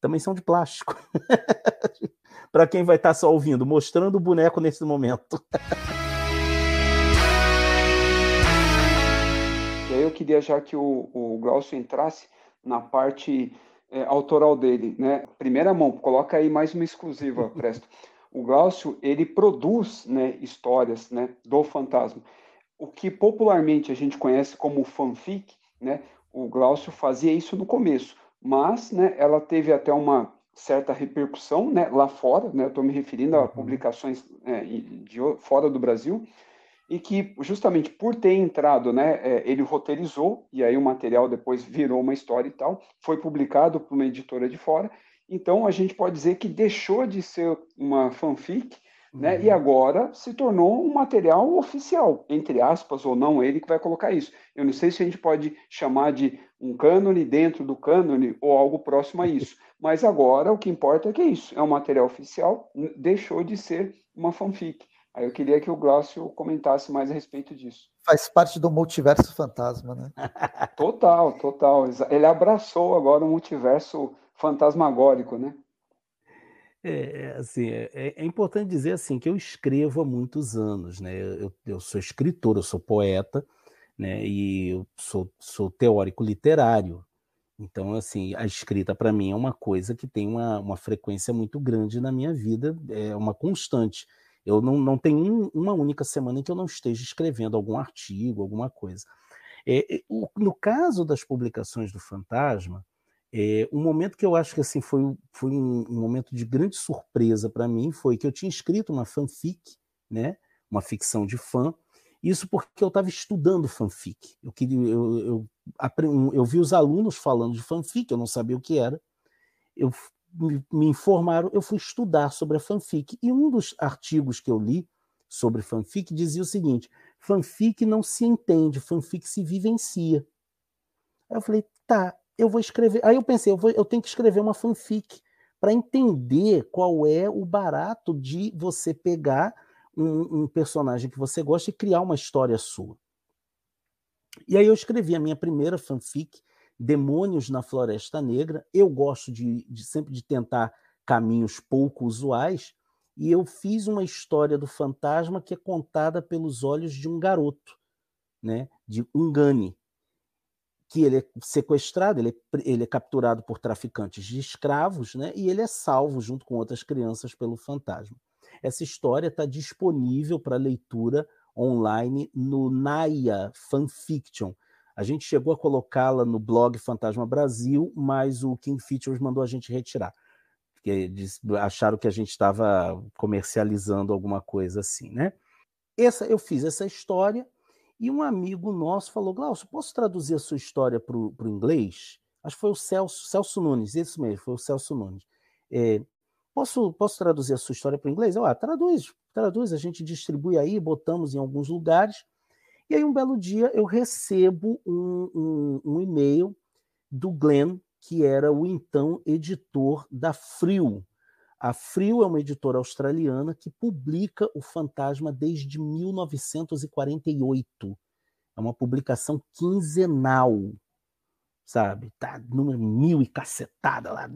também são de plástico. para quem vai estar tá só ouvindo, mostrando o boneco nesse momento. eu queria já que o, o Glaucio entrasse na parte é, autoral dele, né? Primeira mão, coloca aí mais uma exclusiva, Presto. O Glaucio, ele produz né, histórias né, do fantasma. O que popularmente a gente conhece como fanfic, né? O Glaucio fazia isso no começo, mas né, ela teve até uma certa repercussão né, lá fora, né? Estou me referindo a uhum. publicações é, de fora do Brasil, e que justamente por ter entrado, né, é, ele roteirizou e aí o material depois virou uma história e tal, foi publicado por uma editora de fora. Então a gente pode dizer que deixou de ser uma fanfic, Né? E uhum. agora se tornou um material oficial, entre aspas, ou não, ele que vai colocar isso. Eu não sei se a gente pode chamar de um cânone dentro do cânone ou algo próximo a isso. Mas agora o que importa é que é isso, é um material oficial, deixou de ser uma fanfic. Aí eu queria que o Glaucio comentasse mais a respeito disso. Faz parte do multiverso fantasma, né? Total, total. Ele abraçou agora o multiverso fantasmagórico, né? É, é, assim, é, é, é, importante dizer assim que eu escrevo há muitos anos, né? Eu, eu sou escritor, eu sou poeta, né? E eu sou, sou teórico literário. Então, assim, a escrita para mim é uma coisa que tem uma, uma frequência muito grande na minha vida, é uma constante. Eu não, não tenho um, uma única semana em que eu não esteja escrevendo algum artigo, alguma coisa. É, o, no caso das publicações do Fantasma, é, um momento que eu acho que assim foi, foi um, um momento de grande surpresa para mim foi que eu tinha escrito uma fanfic, né, uma ficção de fã. Isso porque eu estava estudando fanfic. Eu, queria, eu, eu, eu, eu vi os alunos falando de fanfic, eu não sabia o que era. Eu me informaram, eu fui estudar sobre a fanfic. E um dos artigos que eu li sobre fanfic dizia o seguinte: fanfic não se entende, fanfic se vivencia. Eu falei, tá, eu vou escrever. Aí eu pensei, eu, vou, eu tenho que escrever uma fanfic para entender qual é o barato de você pegar um, um, personagem que você gosta e criar uma história sua. E aí eu escrevi a minha primeira fanfic, Demônios na Floresta Negra. Eu gosto de, de sempre de tentar caminhos pouco usuais, e eu fiz uma história do fantasma que é contada pelos olhos de um garoto, né, de Ungani, que ele é sequestrado, ele é, ele é capturado por traficantes de escravos, né? E ele é salvo junto com outras crianças pelo fantasma. Essa história está disponível para leitura online no Naya Fanfiction. A gente chegou a colocá-la no blog Fantasma Brasil, mas o King Features mandou a gente retirar. Porque acharam que a gente estava comercializando alguma coisa assim, né? Essa, eu fiz essa história e um amigo nosso falou: Glaucio, posso traduzir a sua história para o inglês? Acho que foi o Celso, Celso Nunes, isso mesmo, foi o Celso Nunes. É, posso, posso traduzir a sua história para o inglês? Eu, ah, traduz, traduz, a gente distribui aí, botamos em alguns lugares. E aí, um belo dia, eu recebo um, um, um e-mail do Glenn, que era o então editor da Frio, a Frio é uma editora australiana que publica o Fantasma desde 1948. É uma publicação quinzenal, sabe? Tá número mil e cacetada lá.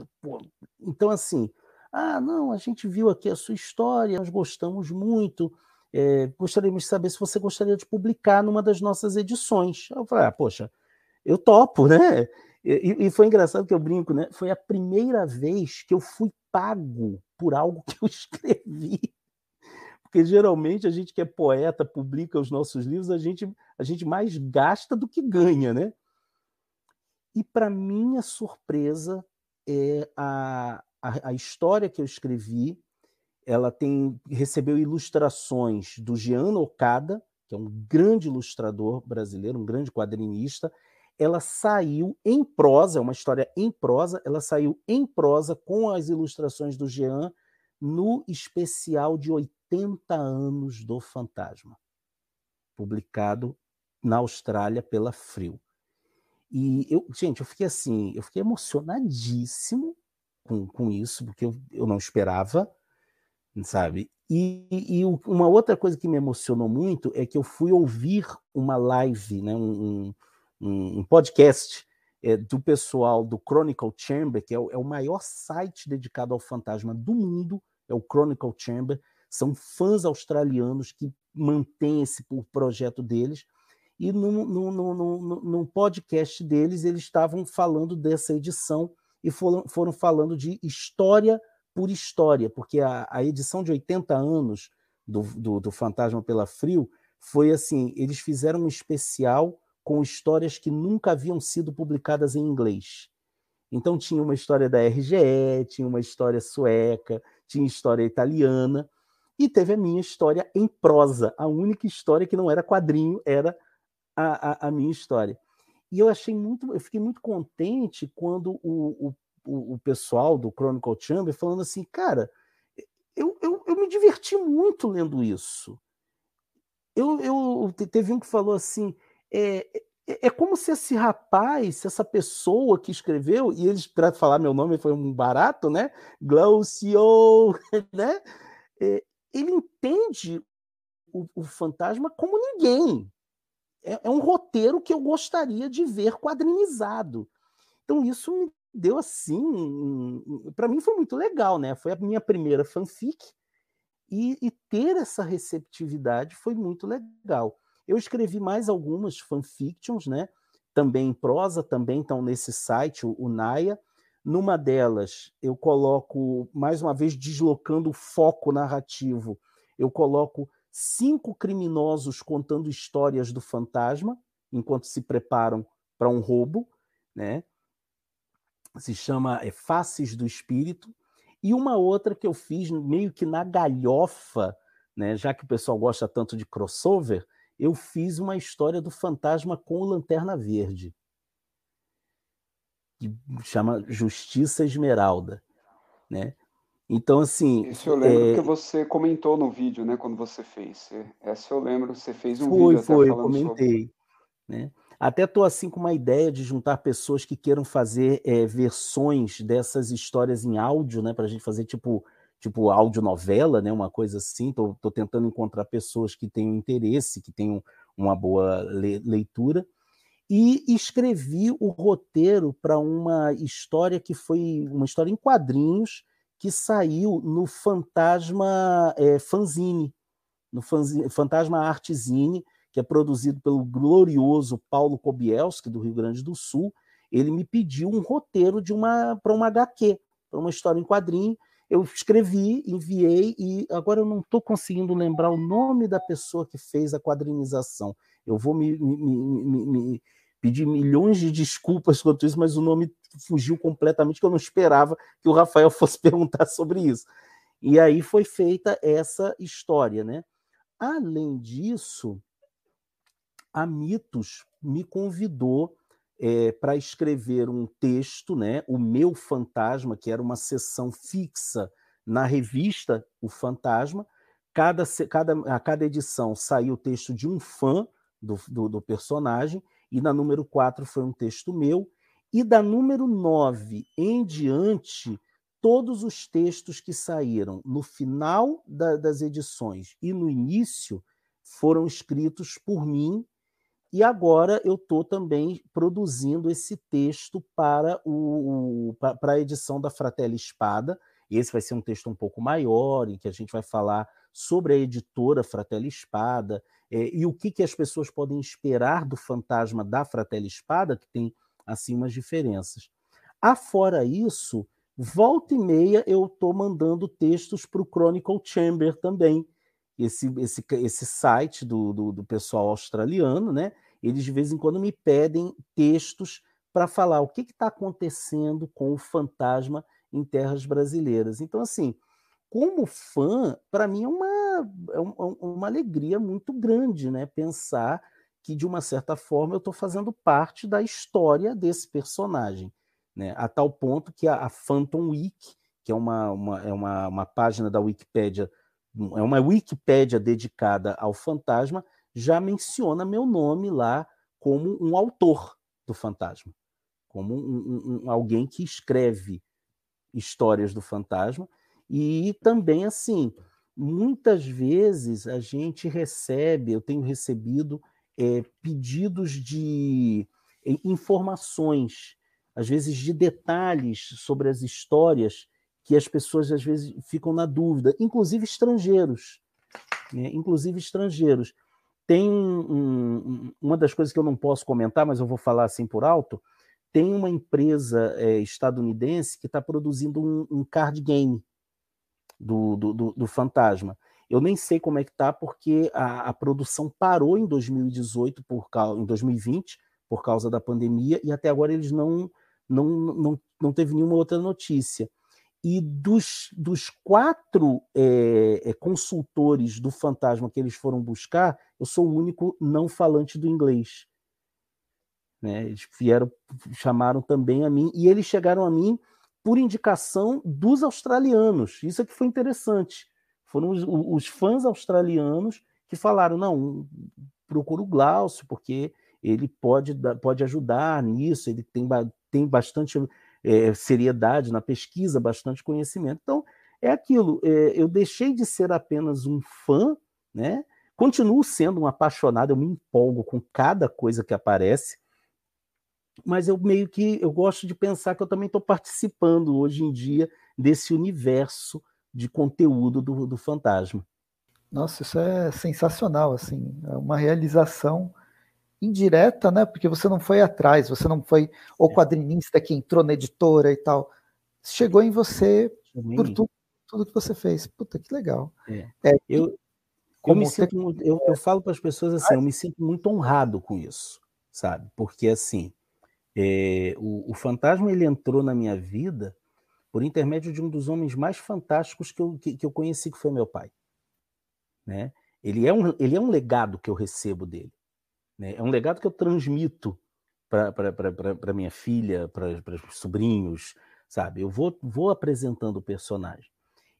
Então, assim, ah, não, a gente viu aqui a sua história, nós gostamos muito. É, gostaríamos de saber se você gostaria de publicar numa das nossas edições. Eu falei, ah, poxa, eu topo, né? E, e, foi engraçado que eu brinco, né? Foi a primeira vez que eu fui pago por algo que eu escrevi. Porque geralmente a gente que é poeta, publica os nossos livros, a gente, a gente mais gasta do que ganha, né? E para minha surpresa, é a, a, a, história que eu escrevi, ela tem recebeu ilustrações do Jean Okada, que é um grande ilustrador brasileiro, um grande quadrinista, ela saiu em prosa, é uma história em prosa, ela saiu em prosa com as ilustrações do Jean no especial de 80 anos do Fantasma, publicado na Austrália pela Frio. E eu, gente, eu fiquei assim, eu fiquei emocionadíssimo com, com isso, porque eu, eu não esperava, sabe? E, e, uma outra coisa que me emocionou muito é que eu fui ouvir uma live, né, um, um, podcast é, do pessoal do Chronicle Chamber, que é o, é o, maior site dedicado ao fantasma do mundo, é o Chronicle Chamber. São fãs australianos que mantêm esse projeto deles. E no podcast deles, eles estavam falando dessa edição e foram, foram falando de história por história, porque a, a edição de 80 anos do, do, do Fantasma pela Frio foi assim: eles fizeram um especial com histórias que nunca haviam sido publicadas em inglês. Então tinha uma história da RGE, tinha uma história sueca, tinha história italiana, e teve a minha história em prosa. A única história que não era quadrinho era a, a, a minha história. E eu achei muito, eu fiquei muito contente quando o, o, o pessoal do Chronicle Chamber falando assim, cara, eu, eu, eu me diverti muito lendo isso. Eu, eu teve um que falou assim: é, é, é como se esse rapaz, essa pessoa que escreveu, e eles, para falar meu nome, foi um barato, né? Glaucio, né? É, ele entende o, o, fantasma como ninguém. É, é um roteiro que eu gostaria de ver quadrinizado. Então, isso me deu assim. Para mim foi muito legal, né? Foi a minha primeira fanfic. E, e ter essa receptividade foi muito legal. Eu escrevi mais algumas fanfictions, né? Também em prosa, também estão nesse site, o, o Naya. Numa delas, eu coloco, mais uma vez, deslocando o foco narrativo, eu coloco cinco criminosos contando histórias do fantasma, enquanto se preparam para um roubo, né? Se chama é, Faces do Espírito. E uma outra que eu fiz meio que na galhofa, né? Já que o pessoal gosta tanto de crossover, eu fiz uma história do fantasma com Lanterna Verde. Que chama Justiça Esmeralda, né? Então, assim. Isso eu lembro é... que você comentou no vídeo, né? Quando você fez. Essa eu lembro, você fez um foi, vídeo foi, até falando eu comentei. Sobre... Né? Até estou assim com uma ideia de juntar pessoas que queiram fazer é, versões dessas histórias em áudio, né? Para a gente fazer tipo tipo audionovela, né, uma coisa assim. Tô, tô tentando encontrar pessoas que tenham interesse, que tenham uma boa le leitura. E escrevi o roteiro para uma história que foi uma história em quadrinhos que saiu no Fantasma é, Fanzine, no fanzine, Fantasma Artezine, que é produzido pelo glorioso Paulo Kobielski, do Rio Grande do Sul. Ele me pediu um roteiro de uma para uma HQ, para uma história em quadrinho, eu escrevi, enviei e agora eu não estou conseguindo lembrar o nome da pessoa que fez a quadrinização. Eu vou me, me, me, me pedir milhões de desculpas quanto isso, mas o nome fugiu completamente, que eu não esperava que o Rafael fosse perguntar sobre isso. E aí foi feita essa história, né? Além disso, a Mitos me convidou é, para escrever um texto, né, o meu fantasma, que era uma sessão fixa na revista O Fantasma. Cada, cada, a cada edição saiu o texto de um fã do, do, do personagem, e na número 4 foi um texto meu, e da número 9 em diante, todos os textos que saíram no final da, das edições e no início foram escritos por mim e agora eu estou também produzindo esse texto para, o, a edição da Fratelli Espada. Esse vai ser um texto um pouco maior, em que a gente vai falar sobre a editora Fratelli Espada é, e o que, que as pessoas podem esperar do fantasma da Fratelli Espada, que tem assim umas diferenças. Afora isso, volta e meia eu estou mandando textos para o Chronicle Chamber também, esse, esse, esse site do, do, do pessoal australiano, né? Eles de vez em quando me pedem textos para falar o que está acontecendo com o fantasma em terras brasileiras. Então, assim, como fã, para mim é uma, é, é uma alegria muito grande, né? Pensar que, de uma certa forma, eu estou fazendo parte da história desse personagem. Né? A tal ponto que a, a Phantom Week, que é uma, uma, é uma, uma página da Wikipédia é uma Wikipédia dedicada ao fantasma, já menciona meu nome lá como um autor do fantasma, como um, um, alguém que escreve histórias do fantasma. E também, assim, muitas vezes a gente recebe, eu tenho recebido é, pedidos de é, informações, às vezes de detalhes sobre as histórias que as pessoas às vezes ficam na dúvida, inclusive estrangeiros, né? inclusive estrangeiros. Tem um, uma das coisas que eu não posso comentar, mas eu vou falar assim por alto. Tem uma empresa é, estadunidense que está produzindo um, um, card game do, do, do, do, Fantasma. Eu nem sei como é que está, porque a, a, produção parou em 2018, por, em 2020, por causa da pandemia, e até agora eles não, não, não, não teve nenhuma outra notícia. E dos, dos quatro é, consultores do fantasma que eles foram buscar, eu sou o único não falante do inglês. Né? Eles vieram, chamaram também a mim, e eles chegaram a mim por indicação dos australianos. Isso é que foi interessante. Foram os, os fãs australianos que falaram: não, procura o Glaucio, porque ele pode, pode ajudar nisso, ele tem, tem bastante é, seriedade na pesquisa, bastante conhecimento. Então, é aquilo, é, eu deixei de ser apenas um fã, né? Continuo sendo um apaixonado, eu me empolgo com cada coisa que aparece, mas eu meio que eu gosto de pensar que eu também estou participando hoje em dia desse universo de conteúdo do, do fantasma. Nossa, isso é sensacional, assim, é uma realização indireta, né? Porque você não foi atrás, você não foi o é. quadrinista que entrou na editora e tal. Chegou em você por tudo, tudo que você fez. Puta, que legal. É. É, eu, eu, me sinto, eu, eu falo para as pessoas assim, eu me sinto muito honrado com isso, sabe? Porque assim, é, o, o fantasma ele entrou na minha vida por intermédio de um dos homens mais fantásticos que eu, que, que eu conheci, que foi meu pai. Né? Ele, é um, ele é um legado que eu recebo dele. Né? É um legado que eu transmito para minha filha, para os sobrinhos, sabe? Eu vou, vou apresentando o personagem.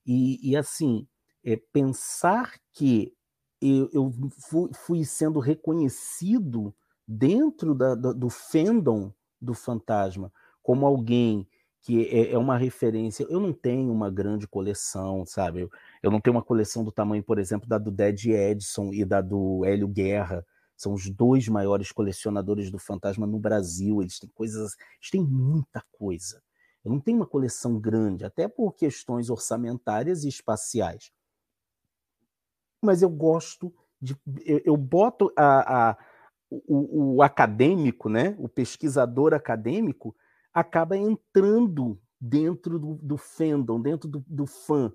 E, e assim, é, pensar que eu, eu fui, fui, sendo reconhecido dentro da, da, do fandom do fantasma como alguém que é, é, uma referência. Eu não tenho uma grande coleção, sabe? Eu, eu não tenho uma coleção do tamanho, por exemplo, da do Dead Edson e da do Hélio Guerra. São os dois maiores colecionadores do fantasma no Brasil. Eles têm coisas, eles têm muita coisa. Eu não tenho uma coleção grande, até por questões orçamentárias e espaciais. Mas eu gosto de. Eu, eu boto a, a o, o, acadêmico, né, o pesquisador acadêmico, acaba entrando dentro do, do fandom, dentro do, do fã.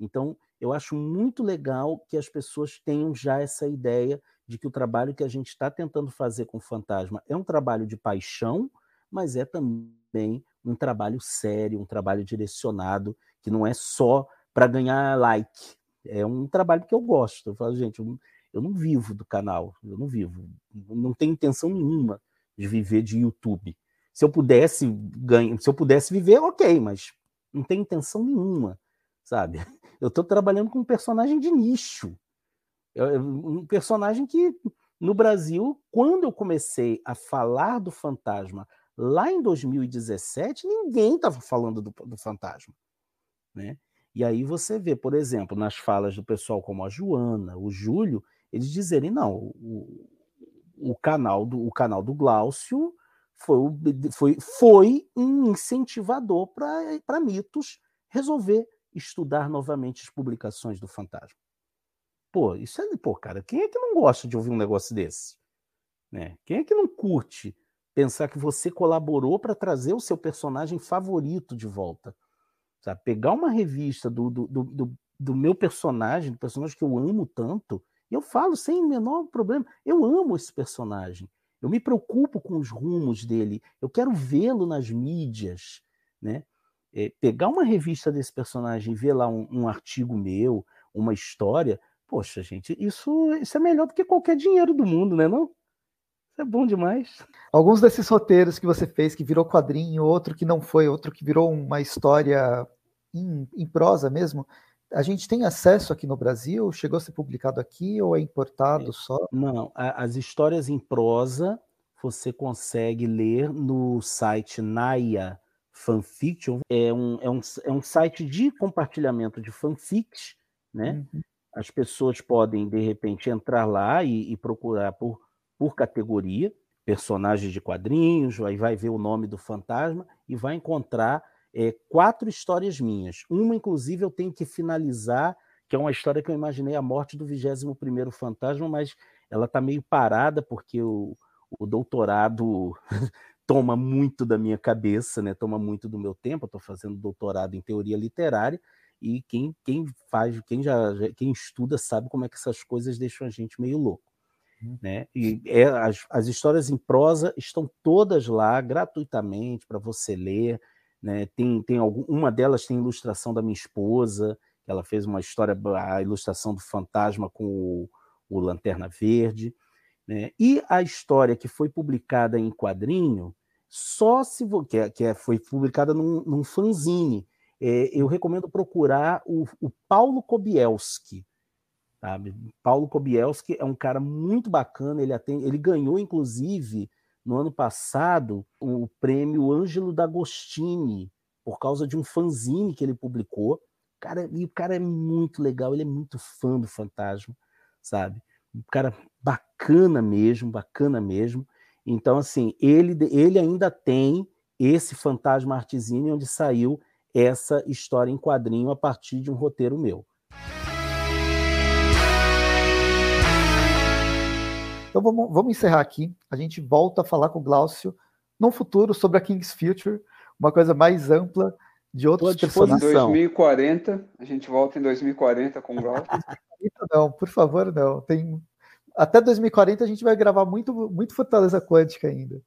Então, eu acho muito legal que as pessoas tenham já essa ideia de que o trabalho que a gente está tentando fazer com o fantasma é um trabalho de paixão, mas é também um trabalho sério, um trabalho direcionado, que não é só para ganhar like. É um trabalho que eu gosto. Eu falo, gente, eu, não vivo do canal, eu não vivo, não tenho intenção nenhuma de viver de YouTube. Se eu pudesse ganhar, se eu pudesse viver, ok, mas não tem intenção nenhuma, sabe? Eu estou trabalhando com um personagem de nicho, um personagem que no Brasil, quando eu comecei a falar do fantasma lá em 2017, ninguém estava falando do, do fantasma, né? E aí você vê, por exemplo, nas falas do pessoal como a Joana, o Júlio, eles dizerem, não, o, o canal do o canal do Glaucio foi, foi, foi um incentivador para mitos resolver estudar novamente as publicações do fantasma. Pô, isso é, pô, cara, quem é que não gosta de ouvir um negócio desse? Né? Quem é que não curte pensar que você colaborou para trazer o seu personagem favorito de volta? Sabe? Pegar uma revista do, do, do, do meu personagem, do personagem que eu amo tanto, e eu falo sem menor problema, eu amo esse personagem. Eu me preocupo com os rumos dele, eu quero vê-lo nas mídias, né? É, pegar uma revista desse personagem e ver lá um, um, artigo meu, uma história, poxa, gente, isso, isso é melhor do que qualquer dinheiro do mundo, né? Não? Isso é bom demais. Alguns desses roteiros que você fez, que virou quadrinho, outro que não foi, outro que virou uma história em, em prosa mesmo, a gente tem acesso aqui no Brasil? Chegou a ser publicado aqui ou é importado é. só? Não, a, as histórias em prosa você consegue ler no site Naya Fanfiction. É um, é um, é um site de compartilhamento de fanfics, né? Uhum. As pessoas podem, de repente, entrar lá e, e procurar por, por categoria, personagens de quadrinhos, aí vai ver o nome do fantasma e vai encontrar é, quatro histórias minhas. Uma, inclusive, eu tenho que finalizar, que é uma história que eu imaginei a morte do 21º fantasma, mas ela está meio parada porque o, o doutorado toma muito da minha cabeça, né? toma muito do meu tempo. Estou fazendo doutorado em teoria literária e quem, quem faz, quem já quem estuda sabe como é que essas coisas deixam a gente meio louco. Uhum. Né? E é, as, as histórias em prosa estão todas lá gratuitamente para você ler. Né? Tem, tem algum, uma delas tem ilustração da minha esposa, que ela fez uma história, a ilustração do fantasma com o, o Lanterna Verde. Né? E a história que foi publicada em quadrinho, só se que, é, que é, foi publicada num, num fanzine. É, eu recomendo procurar o, o Paulo Kobielski. Sabe? Paulo Kobielski é um cara muito bacana, ele, atende, ele ganhou, inclusive, no ano passado, o prêmio Ângelo D'Agostini, por causa de um fanzine que ele publicou. Cara, e o cara é muito legal, ele é muito fã do Fantasma, sabe? Um cara bacana mesmo, bacana mesmo. Então, assim, ele, ele ainda tem esse Fantasma Artesini, onde saiu essa história em quadrinho a partir de um roteiro meu. Então vamos, vamos encerrar aqui. A gente volta a falar com o Glaucio no futuro sobre a King's Future, uma coisa mais ampla de outros personagens. Em 2040, a gente volta em 2040 com o Glaucio. não, por favor, não. Tem até 2040 a gente vai gravar muito muito Fortaleza Quântica ainda.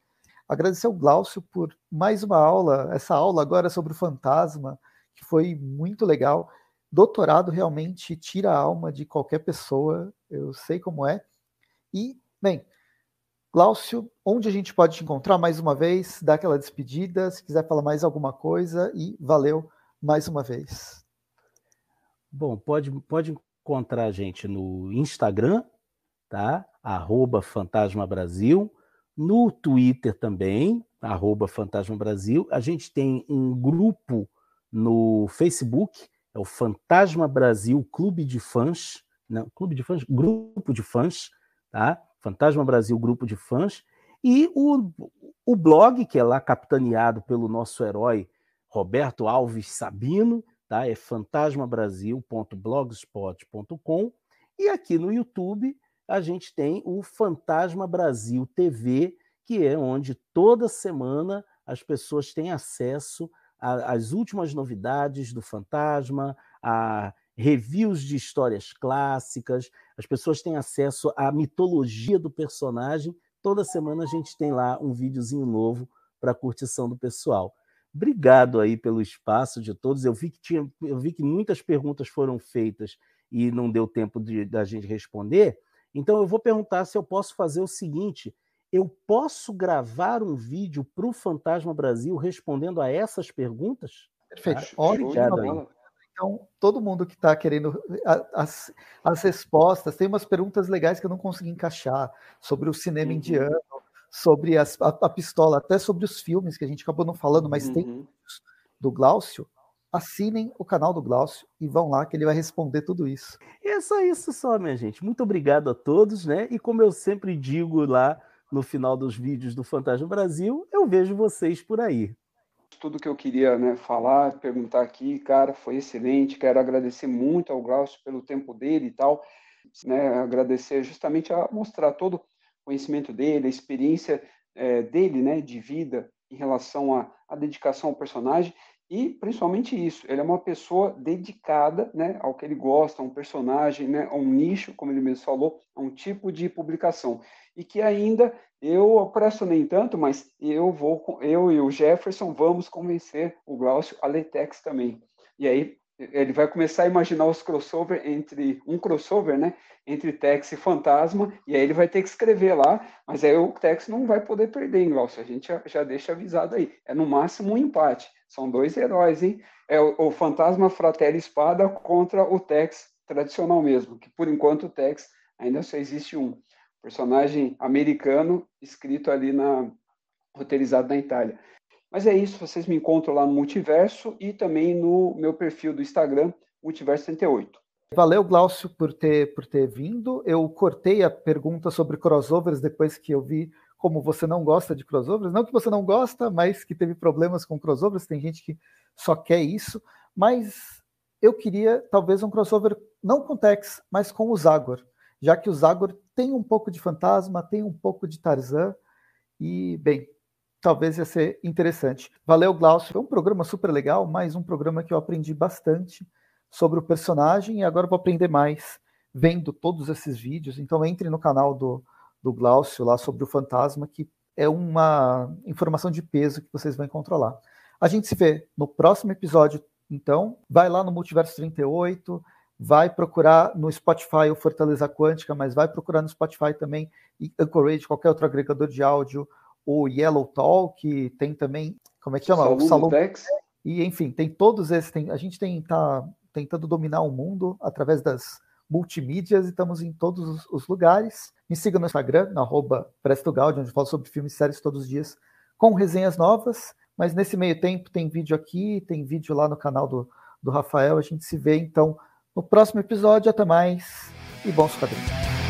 Agradecer ao Glaucio por mais uma aula, essa aula agora sobre o fantasma, que foi muito legal. Doutorado realmente tira a alma de qualquer pessoa, eu sei como é. E Bem, Glaucio, onde a gente pode te encontrar mais uma vez? Dá aquela despedida, se quiser falar mais alguma coisa e valeu mais uma vez. Bom, pode, pode encontrar a gente no Instagram, tá? Arroba Fantasma Brasil, no Twitter também, arroba Fantasma Brasil. A gente tem um grupo no Facebook, é o Fantasma Brasil Clube de Fãs, não, Clube de Fãs, Grupo de Fãs, tá? Fantasma Brasil Grupo de Fãs, e o, o blog, que é lá capitaneado pelo nosso herói Roberto Alves Sabino, tá? é fantasmabrasil.blogspot.com, e aqui no YouTube a gente tem o Fantasma Brasil TV, que é onde toda semana as pessoas têm acesso às últimas novidades do Fantasma, a reviews de histórias clássicas, as pessoas têm acesso à mitologia do personagem. Toda semana a gente tem lá um videozinho novo para curtição do pessoal. Obrigado aí pelo espaço de todos. Eu vi que tinha, eu vi que muitas perguntas foram feitas e não deu tempo de da gente responder. Então eu vou perguntar se eu posso fazer o seguinte: eu posso gravar um vídeo para o Fantasma Brasil respondendo a essas perguntas? Perfeito. Tá? Obrigado aí. Então, todo mundo que está querendo as, as respostas, tem umas perguntas legais que eu não consegui encaixar sobre o cinema uhum. indiano, sobre as, a, a, pistola, até sobre os filmes que a gente acabou não falando, mas uhum. tem do Glaucio. Assinem o canal do Glaucio e vão lá que ele vai responder tudo isso. E é só isso só, minha gente. Muito obrigado a todos, né? E como eu sempre digo lá no final dos vídeos do Fantasma Brasil, eu vejo vocês por aí tudo que eu queria né, falar, perguntar aqui, cara, foi excelente. Quero agradecer muito ao Glaucio pelo tempo dele e tal. Né, agradecer justamente a mostrar todo o conhecimento dele, a experiência é, dele, né, de vida em relação à, à dedicação ao personagem e principalmente isso, ele é uma pessoa dedicada né, ao que ele gosta, a um personagem, né, a um nicho, como ele mesmo falou, a um tipo de publicação. E que ainda eu presto nem tanto, mas eu vou, eu e o Jefferson vamos convencer o Glaucio a ler text também. E aí ele vai começar a imaginar os crossover entre um crossover, né, entre Tex e Fantasma, e aí ele vai ter que escrever lá, mas aí o Tex não vai poder perder, hein, Glaucio? A gente já, já deixa avisado aí. É no máximo um empate. São dois heróis, hein? É o, o Fantasma Fratelli Espada contra o Tex tradicional mesmo, que por enquanto o Tex ainda só existe um personagem americano escrito ali na roteirizado na Itália. Mas é isso, vocês me encontram lá no Multiverso e também no meu perfil do Instagram, Multiverso 38. Valeu, Glaucio, por ter, por ter vindo. Eu cortei a pergunta sobre crossovers depois que eu vi como você não gosta de crossovers. Não que você não gosta, mas que teve problemas com crossovers. Tem gente que só quer isso. Mas eu queria talvez um crossover não com Tex, mas com o Zagor. Já que o Zagor tem um pouco de fantasma, tem um pouco de Tarzan. E, bem, talvez ia ser interessante. Valeu, Glaucio. Foi um programa super legal, mais um programa que eu aprendi bastante sobre o personagem e agora vou aprender mais vendo todos esses vídeos. Então entre no canal do, do Glaucio lá sobre o fantasma, que é uma informação de peso que vocês vão encontrar lá. A gente se vê no próximo episódio, então. Vai lá no Multiverso 38, vai procurar no Spotify o Fortaleza Quântica, mas vai procurar no Spotify também e Anchorage, qualquer outro agregador de áudio o Yellow Talk, tem também, como é que chama? Salão, o Salão Tex. E, enfim, tem todos esses. Tem, a gente tem, tá tentando dominar o mundo através das multimídias e estamos em todos os, lugares. Me siga no Instagram, na arroba onde eu falo sobre filmes e séries todos os dias, com resenhas novas. Mas nesse meio tempo tem vídeo aqui, tem vídeo lá no canal do, do Rafael. A gente se vê então no próximo episódio. Até mais e bons quadrinhos.